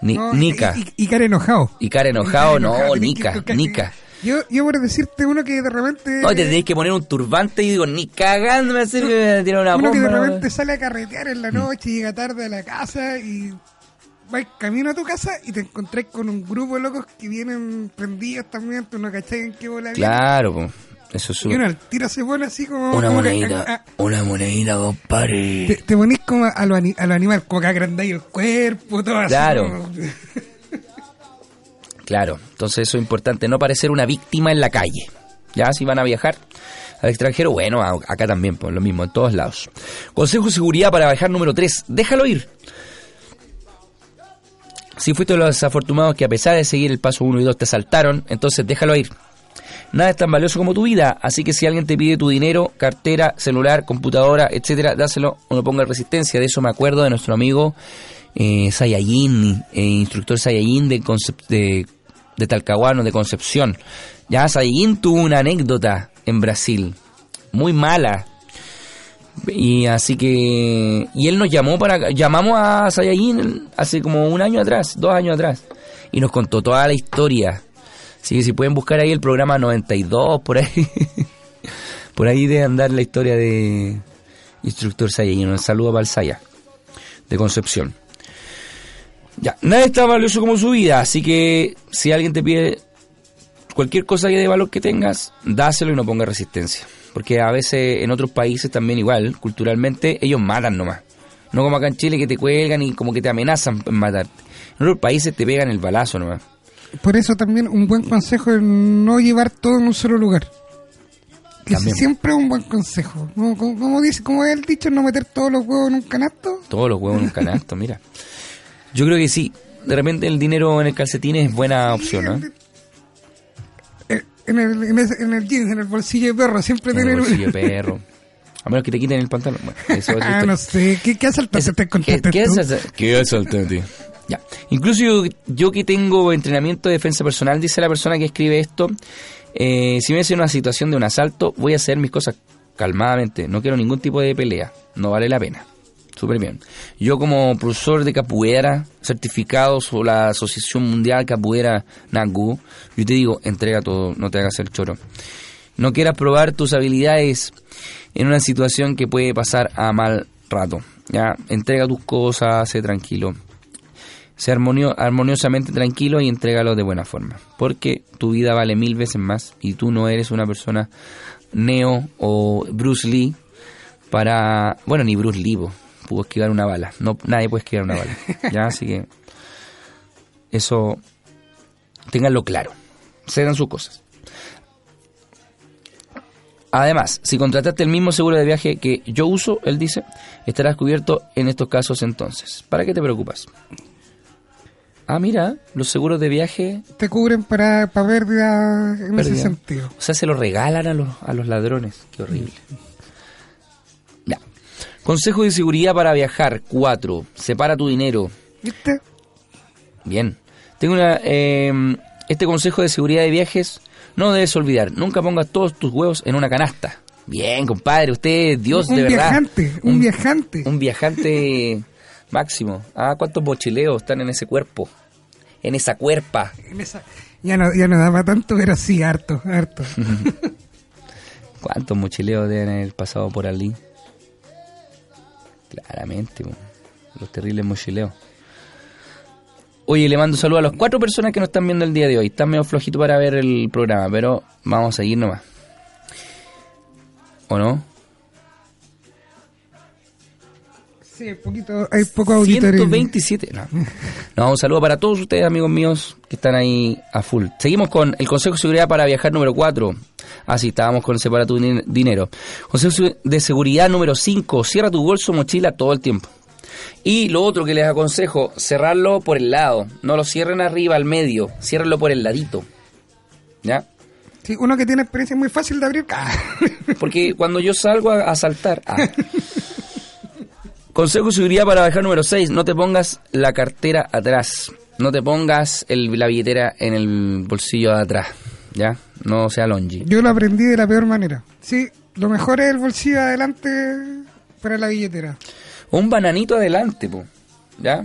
Speaker 3: Ni,
Speaker 4: No,
Speaker 3: Nica.
Speaker 4: Y, y, cara enojado.
Speaker 3: Y cara enojado, no,
Speaker 4: enojado,
Speaker 3: Nica,
Speaker 4: tenés que-
Speaker 3: Nica.
Speaker 4: Yo, yo por decirte uno que de repente...
Speaker 3: No, te tenéis que poner un turbante y digo, ni cagando me hacer que me tirar una
Speaker 4: uno que de repente sale a carretear
Speaker 3: Mm.
Speaker 4: en la noche, llega tarde a la casa y vas camino a tu casa y te encontrás con un grupo de locos que vienen prendidos también, tú no cachai en qué bola.
Speaker 3: Claro, po. Eso es
Speaker 4: Y uno
Speaker 3: un-
Speaker 4: al tiro se pone así como...
Speaker 3: una
Speaker 4: como
Speaker 3: monedita,
Speaker 4: a- a-
Speaker 3: una monedita, compadre.
Speaker 4: te, te ponís como a lo, a lo animal, como que agrandáis el cuerpo, todo así.
Speaker 3: Claro.
Speaker 4: como-
Speaker 3: Claro, entonces eso es importante, no parecer una víctima en la calle. Ya, si van a viajar al extranjero, bueno, acá también, pues lo mismo, en todos lados. Consejo de seguridad para viajar número 3, déjalo ir. Si fuiste de los desafortunados que a pesar de seguir el paso 1 y 2 te saltaron, entonces déjalo ir. Nada es tan valioso como tu vida, así que si alguien te pide tu dinero, cartera, celular, computadora, etcétera, dáselo o no ponga resistencia. De eso me acuerdo de nuestro amigo eh, Sayayin, eh, instructor Sayayin de, Talcahuano, de Concepción. Ya Sayayin tuvo una anécdota en Brasil, muy mala. Y así que. Y él nos llamó para. Llamamos a Sayayin hace como un año atrás, dos años atrás. Y nos contó toda la historia. Así que si pueden buscar ahí el programa 92, por ahí. por ahí de andar la historia de Instructor Sayayin. Un saludo para el de Concepción. Ya, nada es tan valioso como su vida, así que si alguien te pide cualquier cosa de valor que tengas, dáselo y no ponga resistencia. Porque a veces en otros países también igual, culturalmente, ellos matan nomás. No como acá en Chile que te cuelgan y como que te amenazan en matarte. En otros países te pegan el balazo nomás.
Speaker 4: Por eso también un buen consejo es no llevar todo en un solo lugar. Que
Speaker 3: También.
Speaker 4: siempre es un buen consejo. Como, como, como dice, como es el dicho, no meter todos los huevos en un canasto.
Speaker 3: Todos los huevos en un canasto, mira. Yo creo que sí. De repente el dinero en el calcetín es buena opción, ¿no?
Speaker 4: Eh, En el, en, ese- en el jeans, en el bolsillo de perro, siempre
Speaker 3: En el bolsillo de perro. A menos que te quiten el pantalón. Bueno, eso
Speaker 4: Ah, no sé. ¿Qué, qué asaltaste te
Speaker 3: ¿Qué, qué
Speaker 4: tú?
Speaker 3: es ¿Qué asaltante? Ya. Incluso yo, yo que tengo entrenamiento de defensa personal, dice la persona que escribe esto, eh, si me en una situación de un asalto, voy a hacer mis cosas calmadamente. No quiero ningún tipo de pelea. No vale la pena. Súper bien. Yo como profesor de capoeira, certificado por la Asociación Mundial Capoeira Nagu, yo te digo, entrega todo, no te hagas el choro. No quieras probar tus habilidades en una situación que puede pasar a mal rato. Ya, entrega tus cosas, sé tranquilo. Sé armonio- armoniosamente tranquilo y entrégalo de buena forma. Porque tu vida vale mil veces más y tú no eres una persona Neo o Bruce Lee para... Bueno, ni Bruce Lee pudo esquivar una bala. No, nadie puede esquivar una bala. Ya, así que... Eso... Ténganlo claro. Cedan sus cosas. Además, si contrataste el mismo seguro de viaje que yo uso, él dice, estarás cubierto en estos casos entonces. ¿Para qué te preocupas? Ah, mira, los seguros de viaje,
Speaker 4: Te cubren para, para pérdida en ese sentido.
Speaker 3: o sea, se los regalan a los, a los ladrones. Qué horrible. Ya. Consejo de seguridad para viajar. 4. Separa tu dinero.
Speaker 4: ¿Viste?
Speaker 3: Bien. Tengo una, eh, este consejo de seguridad de viajes no debes olvidar. Nunca pongas todos tus huevos en una canasta. Bien, compadre, usted es Dios
Speaker 4: un
Speaker 3: de verdad.
Speaker 4: viajante, un, viajante.
Speaker 3: Un viajante máximo. Ah, ¿cuántos mochileos están en ese cuerpo? En esa cuerpa.
Speaker 4: En esa- ya, no, ya no daba tanto, pero sí, harto, harto.
Speaker 3: ¿Cuántos mochileos deben haber pasado por allí? Claramente, po. los terribles mochileos. Oye, le mando saludos a las cuatro personas que nos están viendo el día de hoy. Están medio flojito para ver el programa, pero vamos a seguir nomás. ¿O no?
Speaker 4: Sí, poquito, hay poco auditorio.
Speaker 3: 127. No. no, un saludo para todos ustedes, amigos míos, que están ahí a full. Seguimos con el Consejo de Seguridad para Viajar número 4. Así estábamos con el separa tu din- dinero. Consejo de seguridad número 5, cierra tu bolso mochila todo el tiempo. Y lo otro que les aconsejo, cerrarlo por el lado. No lo cierren arriba al medio, ciérrenlo por el ladito. ¿Ya?
Speaker 4: Sí, uno que tiene experiencia es muy fácil de abrir. ¡ah!
Speaker 3: Porque cuando yo salgo a, a saltar... ah. Consejo de seguridad para bajar número 6. No te pongas la cartera atrás. No te pongas el- la billetera en el bolsillo de atrás. ¿Ya? No sea longi.
Speaker 4: Yo lo aprendí de la peor manera. Sí, lo mejor es el bolsillo adelante para la billetera.
Speaker 3: Un bananito adelante, po. ¿Ya?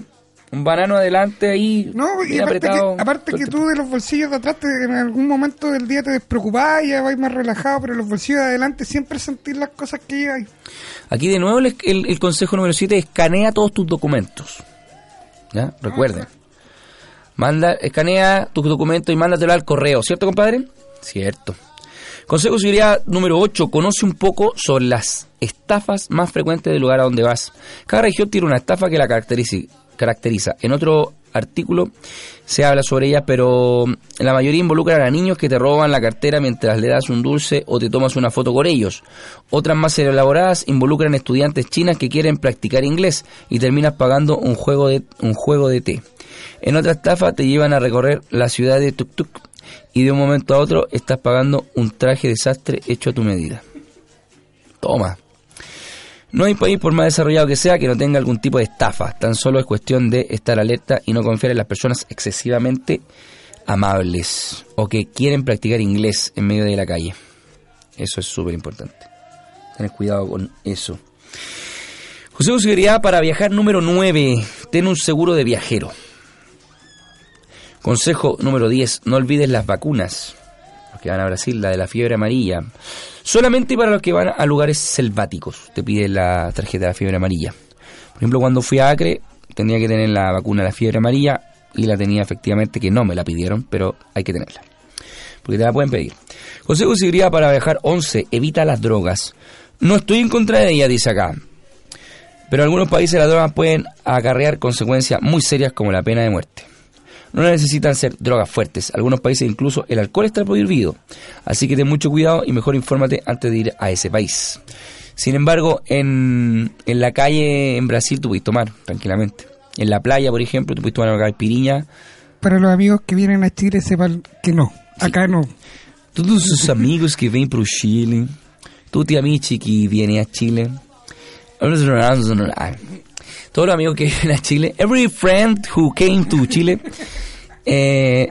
Speaker 3: Un banano adelante ahí.
Speaker 4: No, y aparte, que,
Speaker 3: apretado.
Speaker 4: aparte
Speaker 3: todo
Speaker 4: que tú de los bolsillos de atrás te- en algún momento del día te despreocupás y ya vais más relajado, pero los bolsillos de adelante siempre sentís las cosas que lleváis.
Speaker 3: Aquí de nuevo el, el- el consejo número 7 escanea todos tus documentos. ¿Ya? Recuerden. Manda, escanea tus documentos y mándatelo al correo, ¿cierto, compadre? Cierto. Consejo de seguridad número 8. Conoce un poco sobre las estafas más frecuentes del lugar a donde vas. Cada región tiene una estafa que la caracteriza. Caracteriza. En otro artículo se habla sobre ella, pero la mayoría involucran a niños que te roban la cartera mientras le das un dulce o te tomas una foto con ellos. Otras más elaboradas involucran estudiantes chinas que quieren practicar inglés y terminas pagando un juego de, un juego de té. En otra estafa te llevan a recorrer la ciudad de Tuk Tuk y de un momento a otro estás pagando un traje desastre hecho a tu medida. Toma. No hay país, por más desarrollado que sea, que no tenga algún tipo de estafa. Tan solo es cuestión de estar alerta y no confiar en las personas excesivamente amables o que quieren practicar inglés en medio de la calle. Eso es súper importante. Tener cuidado con eso. Consejo de seguridad para viajar número 9. Ten un seguro de viajero. Consejo número 10. No olvides las vacunas. Los que van a Brasil, la de la fiebre amarilla. Solamente para los que van a lugares selváticos te pide la tarjeta de la fiebre amarilla. Por ejemplo, cuando fui a Acre tenía que tener la vacuna de la fiebre amarilla y la tenía efectivamente que no me la pidieron, pero hay que tenerla. Porque te la pueden pedir. Consejo de seguridad para viajar 11. Evita las drogas. No estoy en contra de ella, dice acá. Pero en algunos países las drogas pueden acarrear consecuencias muy serias como la pena de muerte. No necesitan ser drogas fuertes. Algunos países incluso el alcohol está prohibido. Así que ten mucho cuidado y mejor infórmate antes de ir a ese país. Sin embargo, en, en la calle en Brasil tú puedes tomar tranquilamente. En la playa, por ejemplo, tú puedes tomar una caipirinha.
Speaker 4: Para los amigos que vienen a Chile sepan que no, acá no.
Speaker 3: Todos sus amigos que vienen para Chile. Tutti amici que vienen a Chile. Todos los amigos que vienen a Chile. Every friend who came to Chile. eh,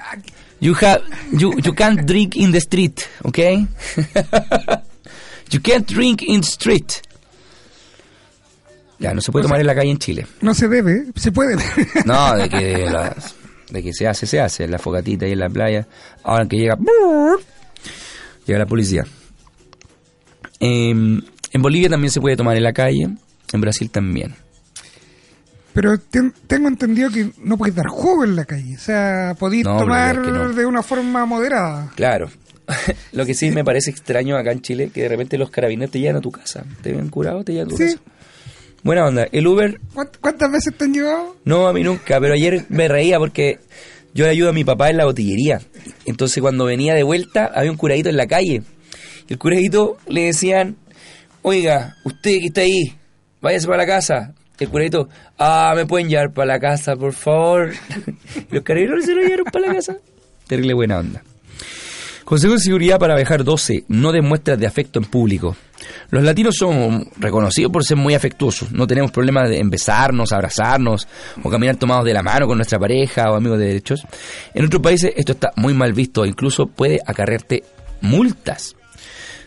Speaker 3: you have you you can't drink in the street, okay? you can't drink in the street. Ya, no se puede tomar en la calle en Chile.
Speaker 4: No se debe, se puede.
Speaker 3: No, de que, la- de que se hace, se hace. En la fogatita y en la playa. Ahora que llega. Llega la policía. Em, en Bolivia también se puede tomar en la calle. En Brasil también.
Speaker 4: Pero ten- tengo entendido que no puedes dar jugo en la calle. O sea, podéis
Speaker 3: No,
Speaker 4: tomar
Speaker 3: no.
Speaker 4: de una forma moderada.
Speaker 3: Claro. Lo que sí me parece extraño acá en Chile, que de repente los carabineros te llevan a tu casa. Te ven curado, te llevan a tu
Speaker 4: Sí.
Speaker 3: casa. Buena onda. El Uber
Speaker 4: ¿Cuánt- ¿Cuántas veces te han llevado?
Speaker 3: No, a mí nunca, pero ayer me reía porque yo le ayudo a mi papá en la botillería. Entonces cuando venía de vuelta había un curadito en la calle. Y el curadito le decían, oiga, usted que está ahí, váyase para la casa. El curadito, ah, me pueden llevar para la casa, por favor. Los carabineros se lo llevaron para la casa. Terrible buena onda. Consejo de seguridad para viajar 12. No des muestras de afecto en público. Los latinos somos reconocidos por ser muy afectuosos. No tenemos problemas de besarnos, abrazarnos o caminar tomados de la mano con nuestra pareja o amigos de derechos. En otros países esto está muy mal visto e incluso puede acarrearte multas.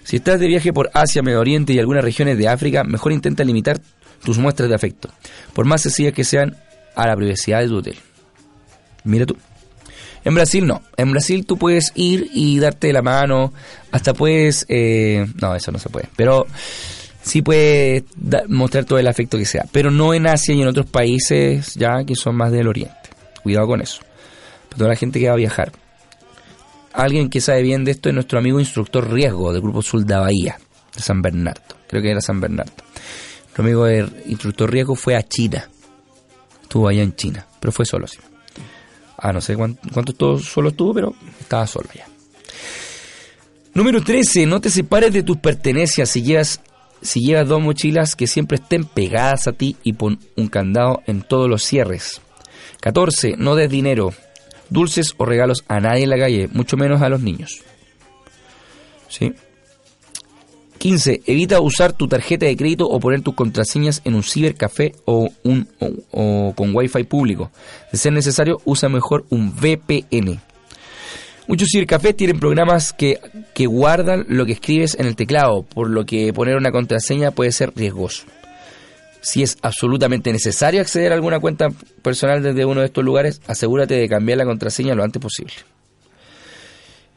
Speaker 3: Si estás de viaje por Asia, Medio Oriente y algunas regiones de África, mejor intenta limitar tus muestras de afecto, por más sencillas que sean, a la privacidad de tu hotel. Mira tú. En Brasil no. En Brasil tú puedes ir y darte la mano. Hasta puedes... eh, no, eso no se puede. Pero sí puedes mostrar todo el afecto que sea. Pero no en Asia y en otros países ya que son más del oriente. Cuidado con eso. Para toda la gente que va a viajar. Alguien que sabe bien de esto es nuestro amigo instructor riesgo del grupo Sulda Bahía, de San Bernardo. Creo que era San Bernardo. Nuestro amigo de instructor riesgo fue a China. Estuvo allá en China, pero fue solo así. Ah, no sé cuánto, cuánto solo estuvo, pero estaba solo allá. Número 13. No te separes de tus pertenencias si llevas, si llevas dos mochilas que siempre estén pegadas a ti y pon un candado en todos los cierres. 14. No des dinero, dulces o regalos a nadie en la calle, mucho menos a los niños. ¿Sí? 15. Evita usar tu tarjeta de crédito o poner tus contraseñas en un cibercafé o, un, o, o con wifi público. De ser necesario, usa mejor un VPN. Muchos cibercafés tienen programas que, que guardan lo que escribes en el teclado, por lo que poner una contraseña puede ser riesgoso. Si es absolutamente necesario acceder a alguna cuenta personal desde uno de estos lugares, asegúrate de cambiar la contraseña lo antes posible.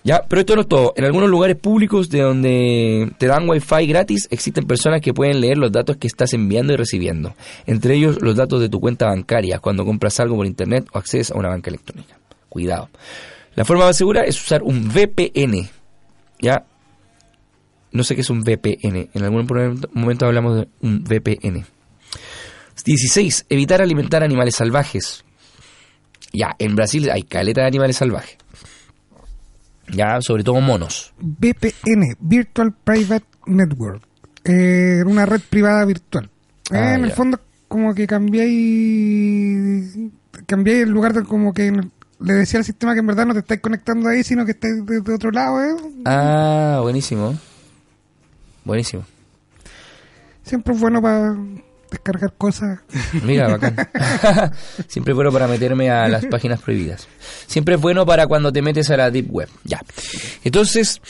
Speaker 3: Ya, pero esto no es todo. En algunos lugares públicos de donde te dan wifi gratis, existen personas que pueden leer los datos que estás enviando y recibiendo. Entre ellos los datos de tu cuenta bancaria cuando compras algo por internet o accedes a una banca electrónica. Cuidado. La forma más segura es usar un VPN. Ya. No sé qué es un VPN. En algún momento hablamos de un VPN. 16. Evitar alimentar animales salvajes. Ya, en Brasil hay caleta de animales salvajes. Ya, sobre todo monos.
Speaker 4: VPN, Virtual Private Network. Eh, una red privada virtual. Eh,
Speaker 3: Ah,
Speaker 4: en el fondo, como que cambiáis. Cambiáis el lugar de como que le decía al sistema que en verdad no te estáis conectando ahí, sino que estáis desde otro lado, ¿eh?
Speaker 3: Ah, buenísimo. Buenísimo.
Speaker 4: Siempre es bueno para descargar cosas.
Speaker 3: Mira, bacán. Siempre es bueno para meterme a las páginas prohibidas. Siempre es bueno para cuando te metes a la Deep Web. Ya. Entonces,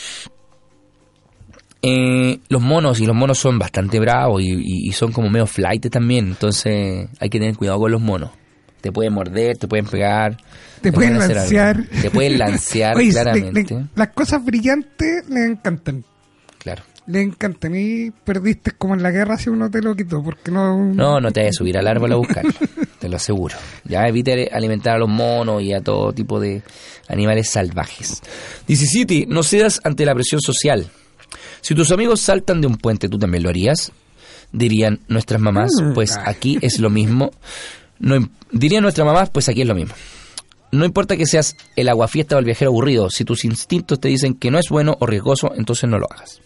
Speaker 3: eh, los monos, y los monos son bastante bravos y, y- y son como medio flight también. Entonces, hay que tener cuidado con los monos. Te pueden morder, te pueden pegar.
Speaker 4: Te pueden
Speaker 3: hacer
Speaker 4: lancear.
Speaker 3: Te pueden lancear,
Speaker 4: Oye,
Speaker 3: claramente.
Speaker 4: le- las cosas brillantes le encantan.
Speaker 3: Claro.
Speaker 4: Le encantan. Y perdiste como en la guerra si uno te lo quitó, porque no.
Speaker 3: No, no te vayas a subir al árbol a buscarlo, te lo aseguro. Ya evite alimentar a los monos y a todo tipo de animales salvajes. 17. No cedas ante la presión social. Si tus amigos saltan de un puente, ¿tú también lo harías? Dirían nuestras mamás, pues aquí es lo mismo. No, dirían nuestras mamás, pues aquí es lo mismo. No importa que seas el aguafiesta o el viajero aburrido, si tus instintos te dicen que no es bueno o riesgoso, entonces no lo hagas.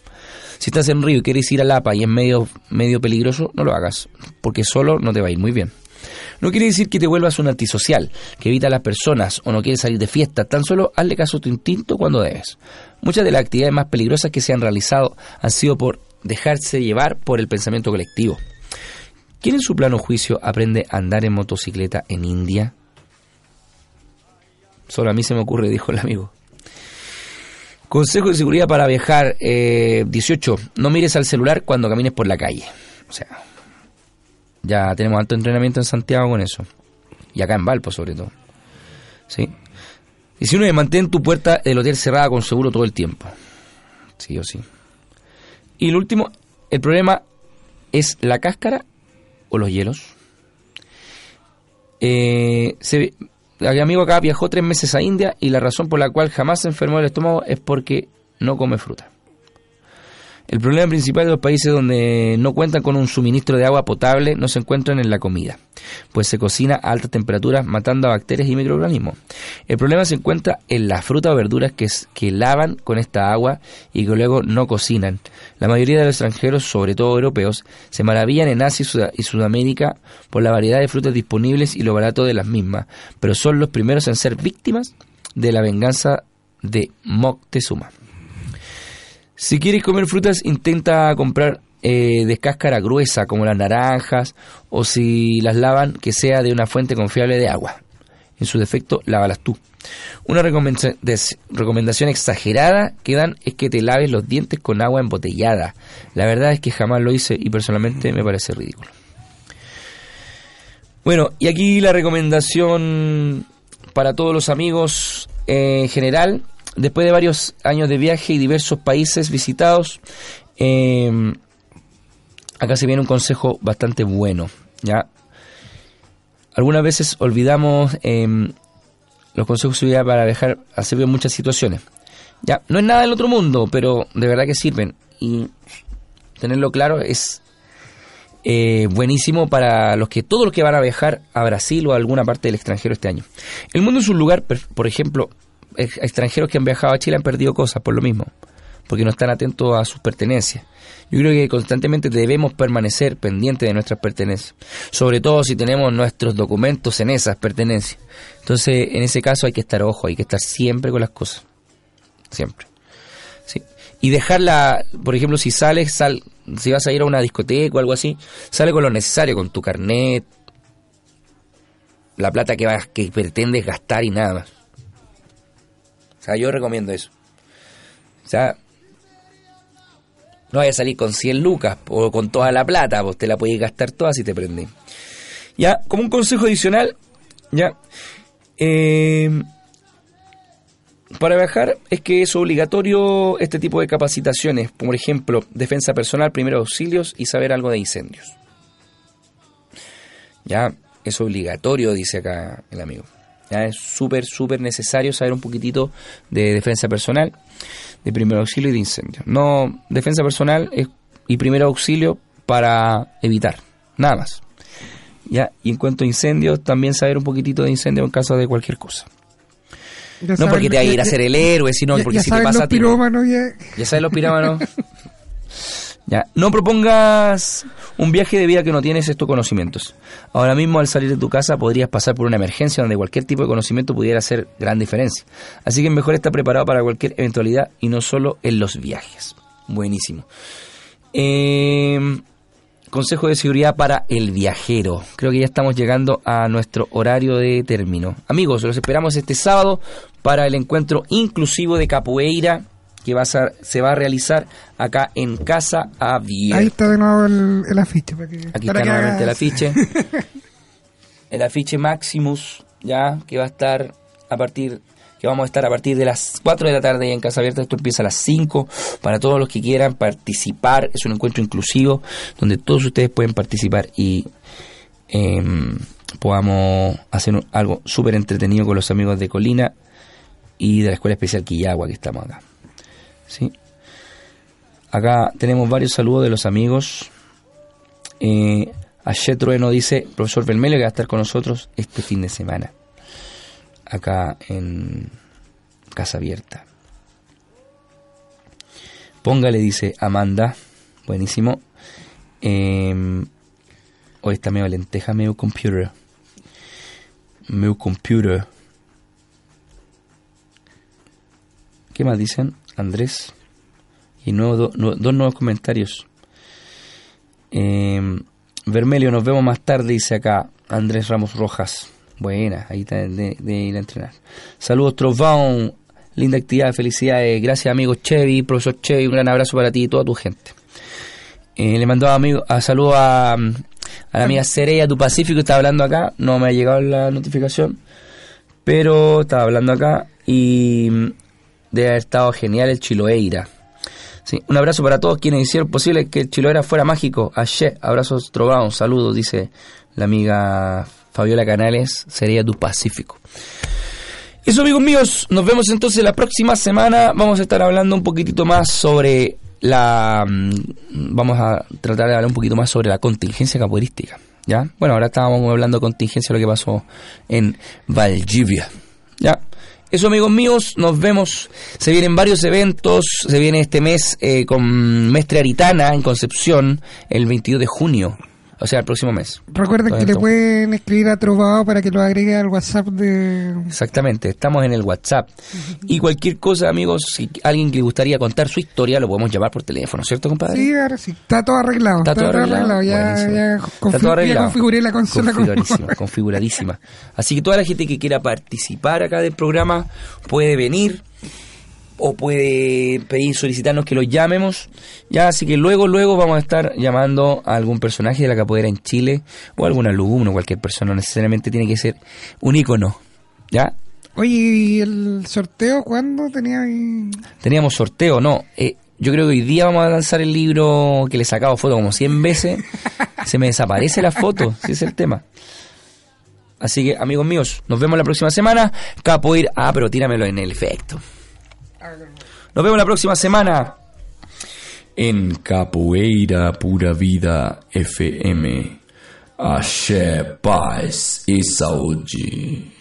Speaker 3: Si estás en Río y quieres ir a Lapa y es medio, medio peligroso, no lo hagas, porque solo no te va a ir muy bien. No quiere decir que te vuelvas un antisocial, que evita a las personas o no quieres salir de fiesta, tan solo hazle caso a tu instinto cuando debes. Muchas de las actividades más peligrosas que se han realizado han sido por dejarse llevar por el pensamiento colectivo. ¿Quién en su plano juicio aprende a andar en motocicleta en India? Solo a mí se me ocurre, dijo el amigo. Consejo de seguridad para viajar. eh, 18. No mires al celular cuando camines por la calle. O sea, ya tenemos alto entrenamiento en Santiago con eso. Y acá en Valpo, sobre todo. ¿Sí? 19. Mantén tu puerta del hotel cerrada con seguro todo el tiempo. Sí o sí. Y el último, el problema es la cáscara o los hielos. Eh, se, mi amigo acá viajó tres meses a India y la razón por la cual jamás se enfermó del estómago es porque no come fruta. El problema principal de los países donde no cuentan con un suministro de agua potable no se encuentran en la comida, pues se cocina a altas temperaturas matando a bacterias y microorganismos. El problema se encuentra en las frutas o verduras que, que lavan con esta agua y que luego no cocinan. La mayoría de los extranjeros, sobre todo europeos, se maravillan en Asia y y Sudamérica por la variedad de frutas disponibles y lo barato de las mismas, pero son los primeros en ser víctimas de la venganza de Moctezuma. Si quieres comer frutas, intenta comprar eh, de cáscara gruesa, como las naranjas, o si las lavan, que sea de una fuente confiable de agua. En su defecto, lávalas tú. Una recomendación, exagerada que dan es que te laves los dientes con agua embotellada. La verdad es que jamás lo hice y personalmente me parece ridículo. Bueno, y aquí la recomendación para todos los amigos en general, después de varios años de viaje y diversos países visitados, eh, acá se viene un consejo bastante bueno, ¿ya? Algunas veces olvidamos eh, los consejos de seguridad para viajar a servir en muchas situaciones. Ya, no es nada del otro mundo, pero de verdad que sirven. Y tenerlo claro es eh, buenísimo para los que todos los que van a viajar a Brasil o a alguna parte del extranjero este año. El mundo es un lugar, por ejemplo, extranjeros que han viajado a Chile han perdido cosas por lo mismo, porque no están atentos a sus pertenencias. Yo creo que constantemente debemos permanecer pendientes de nuestras pertenencias, sobre todo si tenemos nuestros documentos en esas pertenencias. Entonces, en ese caso hay que estar ojo, hay que estar siempre con las cosas, siempre. Sí. Y dejarla, por ejemplo, si sales, sal, si vas a ir a una discoteca o algo así, sale con lo necesario, con tu carnet, la plata que vas, que pretendes gastar y nada más. O sea, yo recomiendo eso. O sea, no vaya a salir con 100 lucas o con toda la plata, pues te la puedes gastar toda si te prende. Ya, como un consejo adicional, ya, eh, para viajar es que es obligatorio este tipo de capacitaciones, por ejemplo, defensa personal, primeros auxilios y saber algo de incendios. Ya, es obligatorio, dice acá el amigo. Ya es súper, súper necesario saber un poquitito de defensa personal de primer auxilio y de incendio. No defensa personal es, y primer auxilio para evitar, nada más. ¿Ya? Y en cuanto a incendios, también saber un poquitito de incendio en caso de cualquier cosa.
Speaker 4: Ya
Speaker 3: No
Speaker 4: saben-
Speaker 3: porque te vaya a ir a ser el héroe, sino
Speaker 4: ya-
Speaker 3: porque
Speaker 4: ya
Speaker 3: si te pasa
Speaker 4: los
Speaker 3: a ti. no.
Speaker 4: pirómanos ya.
Speaker 3: Ya sabes los pirámanos. No propongas un viaje de vida que no tienes estos conocimientos. Ahora mismo al salir de tu casa podrías pasar por una emergencia donde cualquier tipo de conocimiento pudiera hacer gran diferencia. Así que mejor estar preparado para cualquier eventualidad y no solo en los viajes. Buenísimo. Eh, consejo de seguridad para el viajero. Creo que ya estamos llegando a nuestro horario de término. Amigos, los esperamos este sábado para el encuentro inclusivo de capoeira que va a ser- se va a realizar acá en Casa Abierta.
Speaker 4: Ahí está de nuevo el, el afiche. Para que,
Speaker 3: Aquí
Speaker 4: para
Speaker 3: está
Speaker 4: que
Speaker 3: nuevamente el afiche. el afiche Maximus, ya, que va a estar a partir, que vamos a estar a partir de las 4 de la tarde ahí en Casa Abierta. Esto empieza a las 5. Para todos los que quieran participar, es un encuentro inclusivo donde todos ustedes pueden participar y em, podamos hacer algo súper entretenido con los amigos de Colina y de la Escuela Especial Quillagua que estamos acá. ¿Sí? Acá tenemos varios saludos de los amigos. Eh, Ayer Trueno dice, profesor Belmelio, que va a estar con nosotros este fin de semana. Acá en Casa Abierta. Póngale, dice Amanda. Buenísimo. Eh, hoy está medio lenteja, meu computer. Meu computer. ¿Qué más dicen? Andrés. Y nuevo, do- nu- dos nuevos comentarios. Eh, Vermelio, nos vemos más tarde, dice acá Andrés Ramos Rojas. Buena, ahí está de, ir a entrenar. Saludos, Trovão. Linda actividad, felicidades. Gracias, amigo Chevy, profesor Chevy. Un gran abrazo para ti y toda tu gente. Eh, le mandó a, amigo, a saludo a, a la amiga Cereya tu Pacífico, está hablando acá. No me ha llegado la notificación, pero estaba hablando acá y debe haber estado genial el Chiloeira. Sí, un abrazo para todos quienes hicieron posible que el Chiloera fuera mágico. Ayer, abrazos trovados, saludos, dice la amiga Fabiola Canales, sería tu Pacífico. Eso amigos míos, nos vemos entonces la próxima semana. Vamos a estar hablando un poquitito más sobre la... mm, Vamos a tratar de hablar un poquito más sobre la contingencia capoeirística. ¿Ya? Bueno, ahora estábamos hablando de contingencia, lo que pasó en Valdivia. ¿Ya? Eso amigos míos, nos vemos. Se vienen varios eventos. Se viene este mes eh, con Mestre Aritana en Concepción, el 22 de junio. O sea, el próximo mes.
Speaker 4: Recuerden que le pueden escribir a Trovado para que lo agregue al WhatsApp de...
Speaker 3: Exactamente, estamos en el WhatsApp. Y cualquier cosa, amigos, si alguien que le gustaría contar su historia, lo podemos llamar por teléfono, ¿cierto, compadre?
Speaker 4: Sí, ahora sí. Está todo arreglado.
Speaker 3: Está todo arreglado.
Speaker 4: Ya, ya,
Speaker 3: Está todo
Speaker 4: ya
Speaker 3: arreglado.
Speaker 4: configuré la consola como-
Speaker 3: Configuradísima, configuradísima. Así que toda la gente que quiera participar acá del programa puede venir o puede pedir, solicitarnos que los llamemos. Ya, así que luego, luego vamos a estar llamando a algún personaje de la capoeira en Chile o algún alumno, cualquier persona. Necesariamente tiene que ser un ícono. ¿Ya?
Speaker 4: Oye, ¿y el sorteo cuándo tenía?
Speaker 3: Teníamos sorteo, no. Eh, yo creo que hoy día vamos a lanzar el libro que le he sacado foto como 100 veces. Se me desaparece la foto, si es el tema. Así que, amigos míos, nos vemos la próxima semana. Capoeira. Ah, pero tíramelo en el efecto. Nos vemos la próxima semana. En Capoeira Pura Vida FM. Axé, paz e saúde.